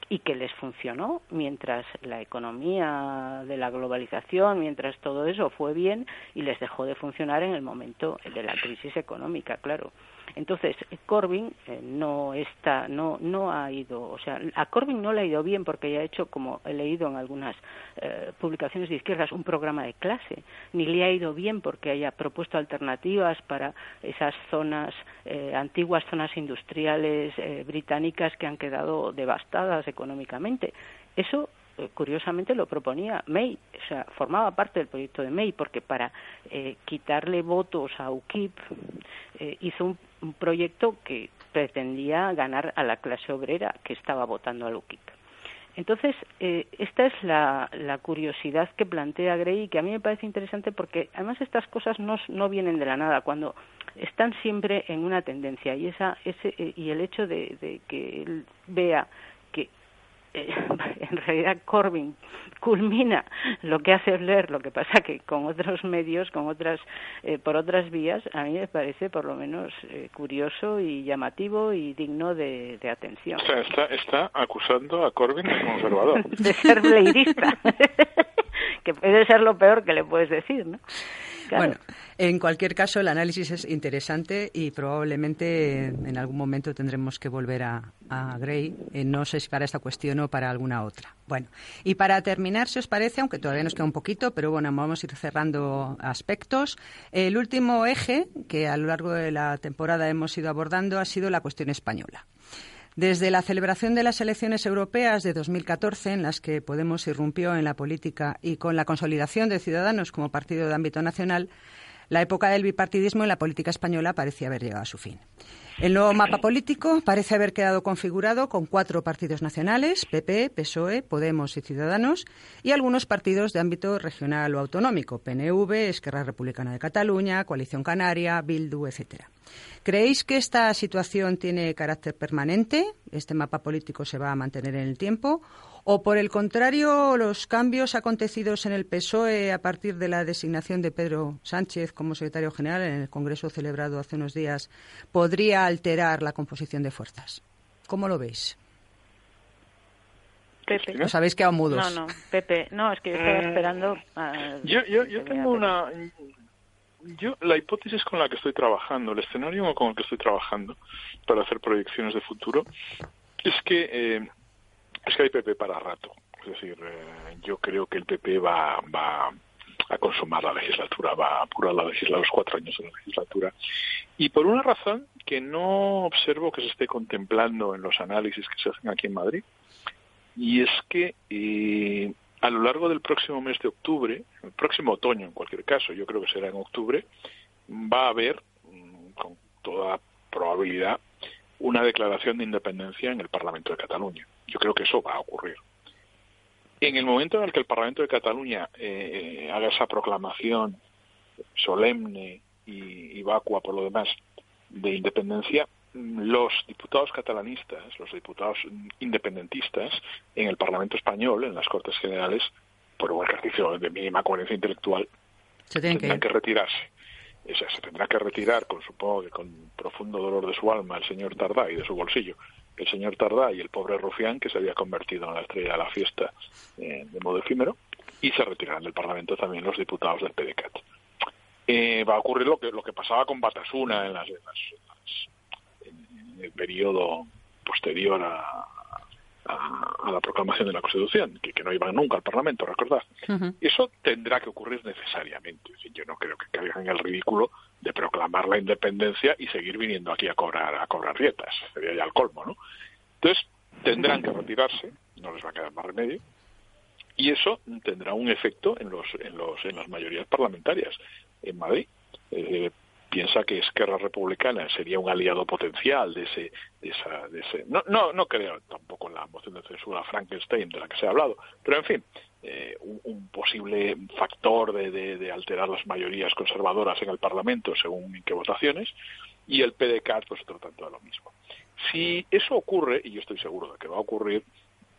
y que les funcionó mientras la economía de la globalización, mientras todo eso fue bien y les dejó de funcionar en el momento de la crisis económica, claro. Entonces, Corbyn eh, no está, no, no ha ido, o sea, a Corbyn no le ha ido bien porque ya ha hecho, como he leído en algunas eh, publicaciones de izquierdas, un programa de clase, ni le ha ido bien porque haya propuesto alternativas para esas zonas, eh, antiguas zonas industriales británicas que han quedado devastadas económicamente. Eso eh, curiosamente lo proponía May, o sea, formaba parte del proyecto de May, porque para eh, quitarle votos a UKIP eh, hizo un, proyecto que pretendía ganar a la clase obrera que estaba votando al UKIP. Entonces, eh, esta es la, curiosidad que plantea Gray y que a mí me parece interesante porque además estas cosas no, vienen de la nada, cuando están siempre en una tendencia y, esa, ese, y el hecho de, de que él vea eh, [LAUGHS] en realidad Corbyn culmina lo que hace Blair, lo que pasa que con otros medios, con otras, eh, por otras vías, a mí me parece por lo menos eh, curioso y llamativo y digno de, de atención. O sea, está, está acusando a Corbyn de conservador. [LAUGHS] de ser blairista, [LAUGHS] que puede ser lo peor que le puedes decir, ¿no? Bueno, en cualquier caso, el análisis es interesante y probablemente en algún momento tendremos que volver a, a Gray, eh, no sé si para esta cuestión o para alguna otra. Bueno, y para terminar, si os parece, aunque todavía nos queda un poquito, pero bueno, vamos a ir cerrando aspectos. El último eje que a lo largo de la temporada hemos ido abordando ha sido la cuestión española. Desde la celebración de las elecciones europeas de 2014, en las que Podemos irrumpió en la política y con la consolidación de Ciudadanos como partido de ámbito nacional, la época del bipartidismo en la política española parecía haber llegado a su fin. El nuevo mapa [CLEARS THROAT] político parece haber quedado configurado con cuatro partidos nacionales, PP, PSOE, Podemos y Ciudadanos, y algunos partidos de ámbito regional o autonómico, PNV, Esquerra Republicana de Cataluña, Coalición Canaria, Bildu, etcétera. ¿Creéis que esta situación tiene carácter permanente? ¿Este mapa político se va a mantener en el tiempo? ¿O, por el contrario, los cambios acontecidos en el PSOE a partir de la designación de Pedro Sánchez como secretario general en el Congreso celebrado hace unos días podría alterar la composición de fuerzas? ¿Cómo lo veis? Pepe. ¿Os habéis quedado mudos? No, no, Pepe. No, es que yo estaba esperando. A... Yo, yo, yo tengo una yo la hipótesis con la que estoy trabajando, el escenario con el que estoy trabajando para hacer proyecciones de futuro es que eh, es que hay PP para rato. Es decir, eh, yo creo que el PP va, va a consumar la legislatura, va a apurar la legislatura, los cuatro años de la legislatura. Y por una razón que no observo que se esté contemplando en los análisis que se hacen aquí en Madrid, y es que eh, a lo largo del próximo mes de octubre, el próximo otoño en cualquier caso, yo creo que será en octubre, va a haber, mm, con toda probabilidad, una declaración de independencia en el Parlamento de Cataluña. Yo creo que eso va a ocurrir. En el momento en el que el Parlamento de Cataluña eh, haga esa proclamación solemne y, y vacua por lo demás de independencia, los diputados catalanistas, los diputados independentistas en el Parlamento español, en las Cortes Generales, por un ejercicio de mínima coherencia intelectual, se tendrán que... que retirarse. O sea, se tendrá que retirar, con supongo que con profundo dolor de su alma, el señor Tardá y de su bolsillo, el señor Tardá y el pobre Rufián, que se había convertido en la estrella de la fiesta eh, de modo efímero, y se retirarán del Parlamento también los diputados del PDCAT. Eh, va a ocurrir lo que, lo que pasaba con Batasuna en las, en las el periodo posterior a, a, a, la proclamación de la Constitución, que, que no iban nunca al Parlamento, recordad. Uh -huh. Eso tendrá que ocurrir necesariamente. Es decir, yo no creo que caigan en el ridículo de proclamar la independencia y seguir viniendo aquí a cobrar a cobrar dietas. Sería ya el colmo, ¿no? Entonces, tendrán que retirarse, no les va a quedar más remedio, y eso tendrá un efecto en los en los en las mayorías parlamentarias en Madrid. Eh, piensa que Esquerra Republicana sería un aliado potencial de ese, de esa, de ese, no, no, no creo tampoco en la moción de censura Frankenstein de la que se ha hablado, pero en fin, eh, un, posible factor de, de, de, alterar las mayorías conservadoras en el Parlamento según en qué votaciones, y el PDCAT pues otro tanto de lo mismo. Si eso ocurre, y yo estoy seguro de que va a ocurrir,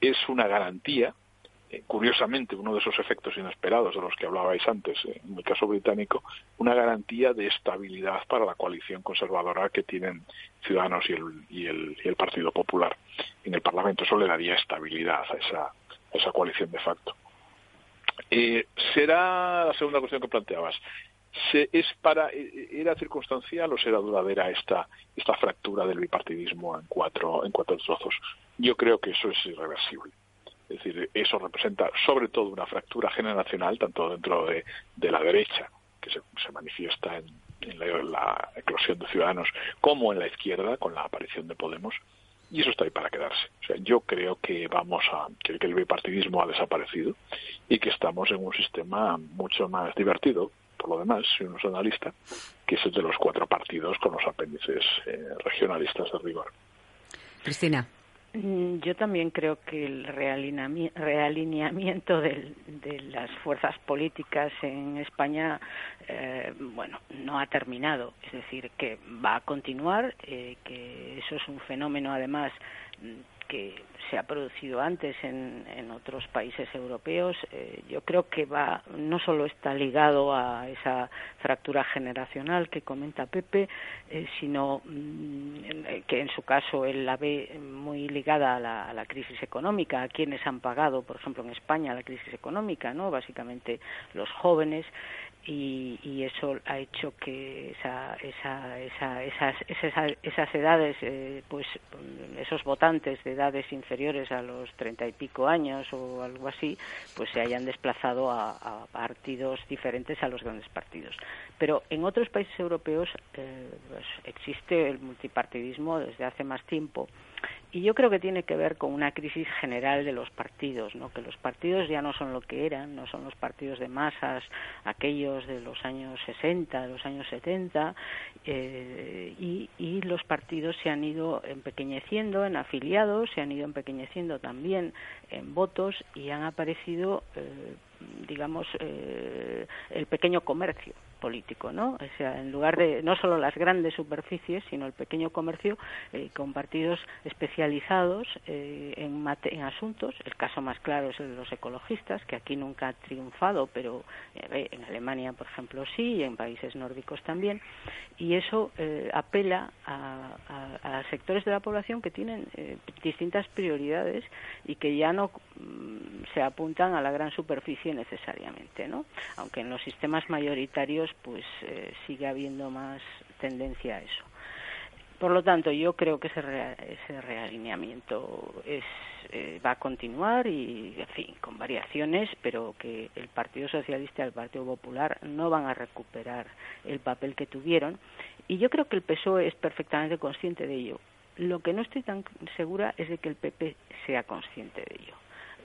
es una garantía eh, curiosamente, uno de esos efectos inesperados de los que hablabais antes, eh, en el caso británico, una garantía de estabilidad para la coalición conservadora que tienen Ciudadanos y el, y el, Partido Popular en el Parlamento. Eso le daría estabilidad a esa, esa coalición de facto. Eh, será la segunda cuestión que planteabas. Se, es para era circunstancial o será duradera esta esta fractura del bipartidismo en cuatro en cuatro trozos yo creo que eso es irreversible es decir, eso representa sobre todo una fractura generacional, tanto dentro de, la derecha, que se, manifiesta en, la, en, eclosión de ciudadanos, como en la izquierda, con la aparición de Podemos. y eso está ahí para quedarse. O sea, yo creo que vamos a que, el bipartidismo ha desaparecido y que estamos en un sistema mucho más divertido, por lo demás, si uno es analista, que es el de los cuatro partidos con los apéndices eh, regionalistas de rigor. Cristina. Mm, yo también creo que el realineamiento de las fuerzas políticas en España, eh, bueno, no ha terminado. Es decir, que va a continuar, eh, que eso es un fenómeno, además, que se ha producido antes en, otros países europeos, eh, yo creo que va no solo está ligado a esa fractura generacional que comenta Pepe, eh, sino mm, que en su caso él la ve muy ligada a la, a la, crisis económica, a quienes han pagado, por ejemplo, en España la crisis económica, no, básicamente los jóvenes y, eso ha hecho que esa, esa, esa, esas, esas, esas, edades, eh, pues esos votantes de edades inferiores a los treinta y pico años o algo así, pues se hayan desplazado a, a, partidos diferentes a los grandes partidos. Pero en otros países europeos eh, pues existe el multipartidismo desde hace más tiempo y yo creo que tiene que ver con una crisis general de los partidos, ¿no? que los partidos ya no son lo que eran, no son los partidos de masas, aquellos de los años 60, de los años 70, eh, y, y, los partidos se han ido empequeñeciendo en afiliados, se han ido empequeñeciendo también en votos y han aparecido, eh, digamos, eh, el pequeño comercio político, ¿no? O sea, en lugar de no solo las grandes superficies, sino el pequeño comercio eh, con partidos especializados eh, en, en, asuntos. El caso más claro es el de los ecologistas, que aquí nunca ha triunfado, pero eh, en Alemania, por ejemplo, sí, y en países nórdicos también. Y eso eh, apela a, sectores de la población que tienen distintas prioridades y que ya no mm, se apuntan a la gran superficie necesariamente, ¿no? Aunque en los sistemas mayoritarios pues eh, sigue habiendo más tendencia a eso. Por lo tanto, yo creo que ese, ese realineamiento es, eh, va a continuar y, en fin, con variaciones, pero que el Partido Socialista y el Partido Popular no van a recuperar el papel que tuvieron. Y yo creo que el PSOE es perfectamente consciente de ello. Lo que no estoy tan segura es de que el PP sea consciente de ello.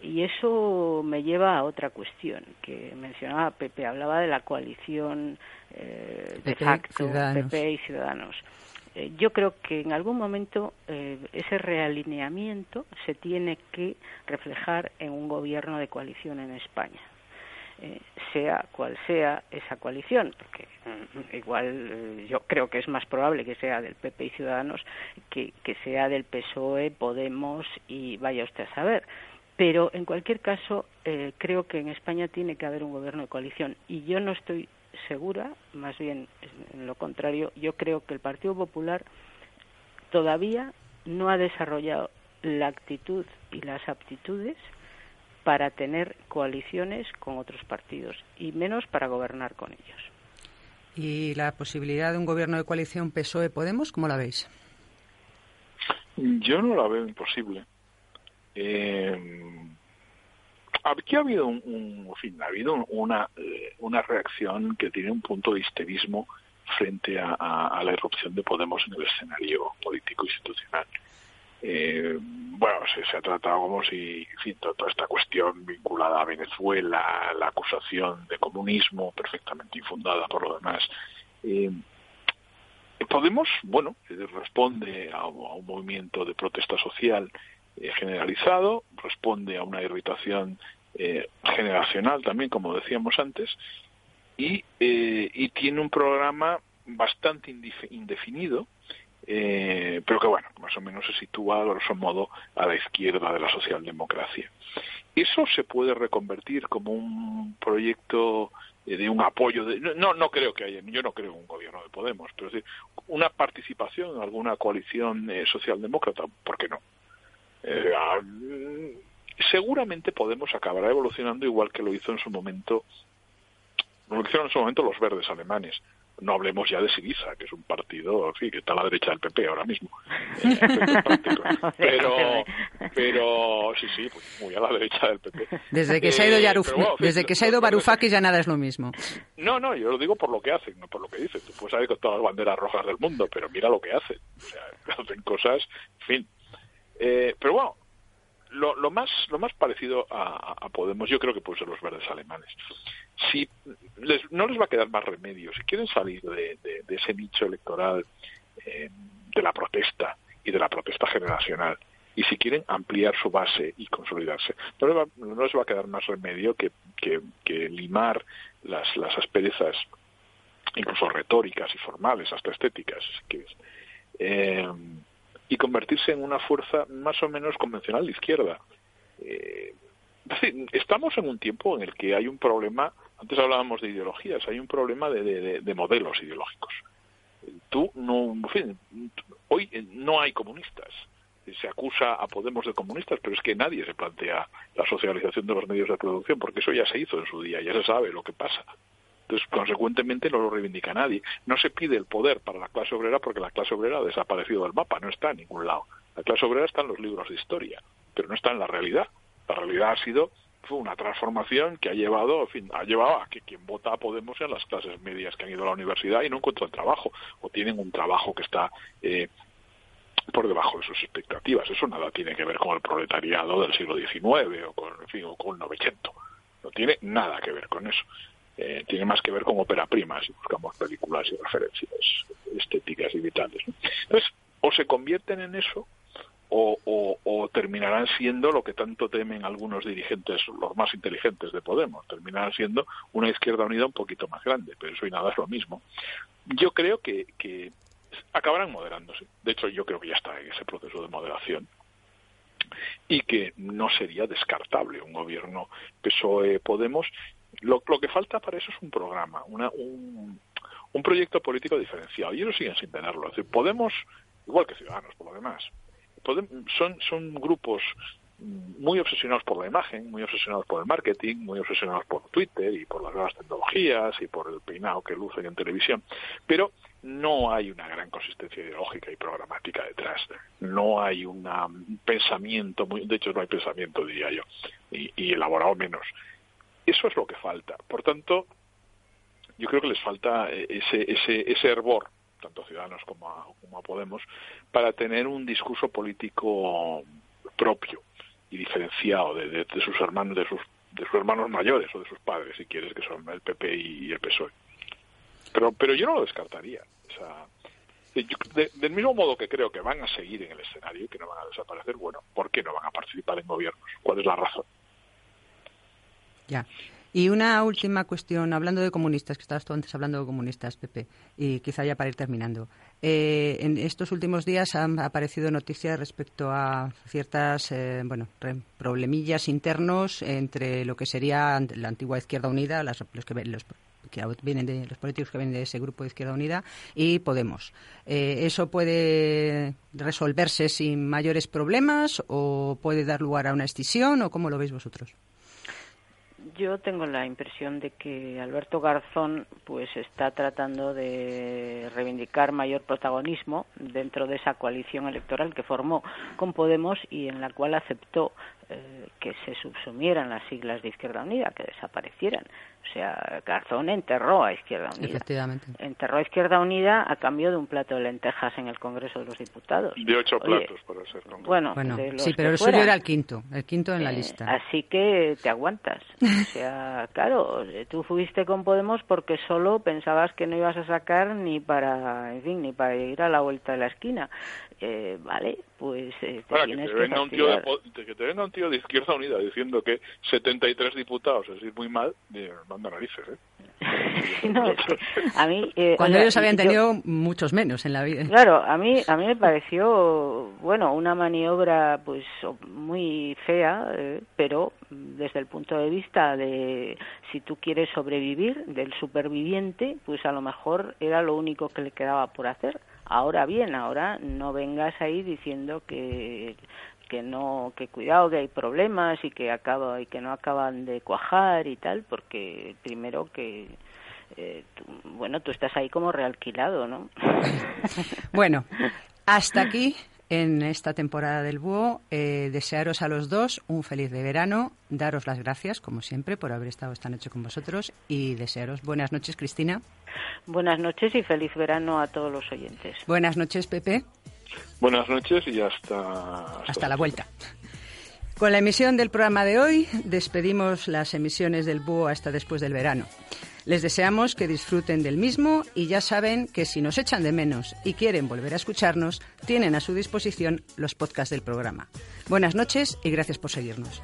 Y eso me lleva a otra cuestión que mencionaba Pepe, hablaba de la coalición eh, de facto, Ciudadanos. PP y Ciudadanos. Eh, yo creo que en algún momento eh, ese realineamiento se tiene que reflejar en un gobierno de coalición en España. Eh, sea cual sea esa coalición, porque mm, igual eh, yo creo que es más probable que sea del PP y Ciudadanos que, que sea del PSOE, Podemos y vaya usted a saber pero en cualquier caso eh, creo que en España tiene que haber un gobierno de coalición y yo no estoy segura, más bien en lo contrario, yo creo que el Partido Popular todavía no ha desarrollado la actitud y las aptitudes para tener coaliciones con otros partidos y menos para gobernar con ellos. ¿Y la posibilidad de un gobierno de coalición PSOE-Podemos, cómo la veis? Yo no la veo imposible. Eh, aquí ha habido un, un fin, ha habido una, eh, una reacción que tiene un punto de histerismo frente a, la irrupción de Podemos en el escenario político institucional. Eh, bueno, se, ha tratado como si, toda esta cuestión vinculada a Venezuela, la acusación de comunismo perfectamente infundada por lo demás. Eh, Podemos, bueno, responde a un movimiento de protesta social eh, generalizado, responde a una irritación eh, generacional también, como decíamos antes, y, eh, y tiene un programa bastante indefinido, eh, pero que bueno, más o menos se sitúa, grosso modo, a la izquierda de la socialdemocracia. Eso se puede reconvertir como un proyecto de un apoyo de no no creo que haya yo no creo un gobierno de Podemos pero es decir, una participación en alguna coalición eh, socialdemócrata ¿por qué no? Eh, seguramente Podemos acabará evolucionando igual que lo hizo en su momento, lo hicieron en su momento los verdes alemanes. No hablemos ya de Siriza, que es un partido sí, que está a la derecha del PP ahora mismo. Eh, [LAUGHS] pero, pero sí, sí, pues muy a la derecha del PP. Desde que se ha ido, Yaruf, eh, bueno, desde que se ha ido Varoufakis ya nada es lo mismo. No, no, yo lo digo por lo que hacen, no por lo que dicen. Tú puedes saber con todas las banderas rojas del mundo, pero mira lo que hacen. O sea, [LAUGHS] hacen cosas, en fin, Eh, pero bueno, lo, lo, más lo más parecido a, a, Podemos yo creo que puede ser los verdes alemanes. Si les, no les va a quedar más remedio, si quieren salir de, ese nicho electoral eh, de la protesta y de la protesta generacional, y si quieren ampliar su base y consolidarse, no les va, no les va a quedar más remedio que, que, que limar las, las asperezas, incluso retóricas y formales, hasta estéticas, si quieres. Eh, y convertirse en una fuerza más o menos convencional de izquierda. Eh, [LAUGHS] estamos en un tiempo en el que hay un problema, antes hablábamos de ideologías, hay un problema de, de, de modelos ideológicos. Tú no, hoy no hay comunistas. Se acusa a Podemos de comunistas, pero es que nadie se plantea la socialización de los medios de producción, porque eso ya se hizo en su día, ya se sabe lo que pasa. Entonces, consecuentemente, no lo reivindica nadie. No se pide el poder para la clase obrera porque la clase obrera ha desaparecido del mapa, no está en ningún lado. La clase obrera está en los libros de historia, pero no está en la realidad. La realidad ha sido fue una transformación que ha llevado, fin, ha llevado a que quien vota a Podemos sean las clases medias que han ido a la universidad y no encuentran trabajo o tienen un trabajo que está eh, por debajo de sus expectativas. Eso nada tiene que ver con el proletariado del siglo XIX o con, en fin, o con el 900. No tiene nada que ver con eso. Eh, tiene más que ver con ópera prima, si buscamos películas y referencias estéticas y vitales. Entonces, o se convierten en eso o, o, o, terminarán siendo lo que tanto temen algunos dirigentes, los más inteligentes de Podemos, terminarán siendo una izquierda unida un poquito más grande, pero eso y nada es lo mismo. Yo creo que, que acabarán moderándose. De hecho, yo creo que ya está en ese proceso de moderación y que no sería descartable un gobierno PSOE-Podemos lo, que falta para eso es un programa, una, un, un, proyecto político diferenciado. Y ellos siguen sin tenerlo. Podemos, igual que Ciudadanos, por lo demás, Podemos, son, son grupos muy obsesionados por la imagen, muy obsesionados por el marketing, muy obsesionados por Twitter y por las nuevas tecnologías y por el peinado que lucen en televisión, pero no hay una gran consistencia ideológica y programática detrás. No hay un pensamiento, muy, de hecho no hay pensamiento, diría yo, y elaborado menos. Eso es lo que falta. Por tanto, yo creo que les falta ese, ese, ese hervor, tanto a Ciudadanos como a, como a Podemos, para tener un discurso político propio y diferenciado de, de, de, sus hermanos, de sus, de sus hermanos mayores o de sus padres, si quieres, que son el PP y, el PSOE. Pero, pero yo no lo descartaría. O sea, de, del mismo modo que creo que van a seguir en el escenario y que no van a desaparecer, bueno, ¿por qué no van a participar en gobiernos? ¿Cuál es la razón? Ya. Y una última cuestión, hablando de comunistas, que estabas tú antes hablando de comunistas, Pepe, y quizá ya para ir terminando. Eh, en estos últimos días han aparecido noticias respecto a ciertas, eh, bueno, problemillas internos entre lo que sería la antigua Izquierda Unida, las, los que los que vienen de los políticos que vienen de ese grupo de Izquierda Unida y Podemos. Eh, ¿Eso puede resolverse sin mayores problemas o puede dar lugar a una escisión o cómo lo veis vosotros? Yo tengo la impresión de que Alberto Garzón pues está tratando de reivindicar mayor protagonismo dentro de esa coalición electoral que formó con Podemos y en la cual aceptó eh, que se subsumieran las siglas de Izquierda Unida, que desaparecieran. O sea, Garzón enterró a Izquierda Unida. Efectivamente. Enterró a Izquierda Unida a cambio de un plato de lentejas en el Congreso de los Diputados. De ocho Oye, platos, para ser concreto. Bueno, Bueno, de los sí, pero el suyo era el quinto, el quinto en la Eh, lista. Así que te aguantas. O [LAUGHS] sea, claro, tú fuiste con Podemos porque solo pensabas que no ibas a sacar ni para, en fin, ni para ir a la vuelta de la esquina. Eh, vale, pues eh, te Ahora, que te, que venga un tío de, fastidiar. po- que te venga un tío de Izquierda Unida diciendo que 73 diputados es ir muy mal, eh, manda narices, ¿eh? [LAUGHS] no, es que a mí... eh, Cuando ellos habían yo- tenido muchos menos en la vida. Claro, a mí a mí me pareció bueno una maniobra pues muy fea, eh, pero desde el punto de vista de si tú quieres sobrevivir del superviviente, pues a lo mejor era lo único que le quedaba por hacer. Ahora bien, ahora no vengas ahí diciendo que que no que cuidado que hay problemas y que acaba y que no acaban de cuajar y tal, porque primero que eh, bueno, tú estás ahí como realquilado, ¿no? [LAUGHS] Bueno, hasta aquí en esta temporada del Búho. Eh, desearos a los dos un feliz de verano, daros las gracias, como siempre, por haber estado esta noche con vosotros y desearos buenas noches, Cristina. Buenas noches y feliz verano a todos los oyentes. Buenas noches, Pepe. Buenas noches y hasta... Hasta, la vuelta. Con la emisión del programa de hoy despedimos las emisiones del Búho hasta después del verano. Les deseamos que disfruten del mismo y ya saben que si nos echan de menos y quieren volver a escucharnos, tienen a su disposición los podcasts del programa. Buenas noches y gracias por seguirnos.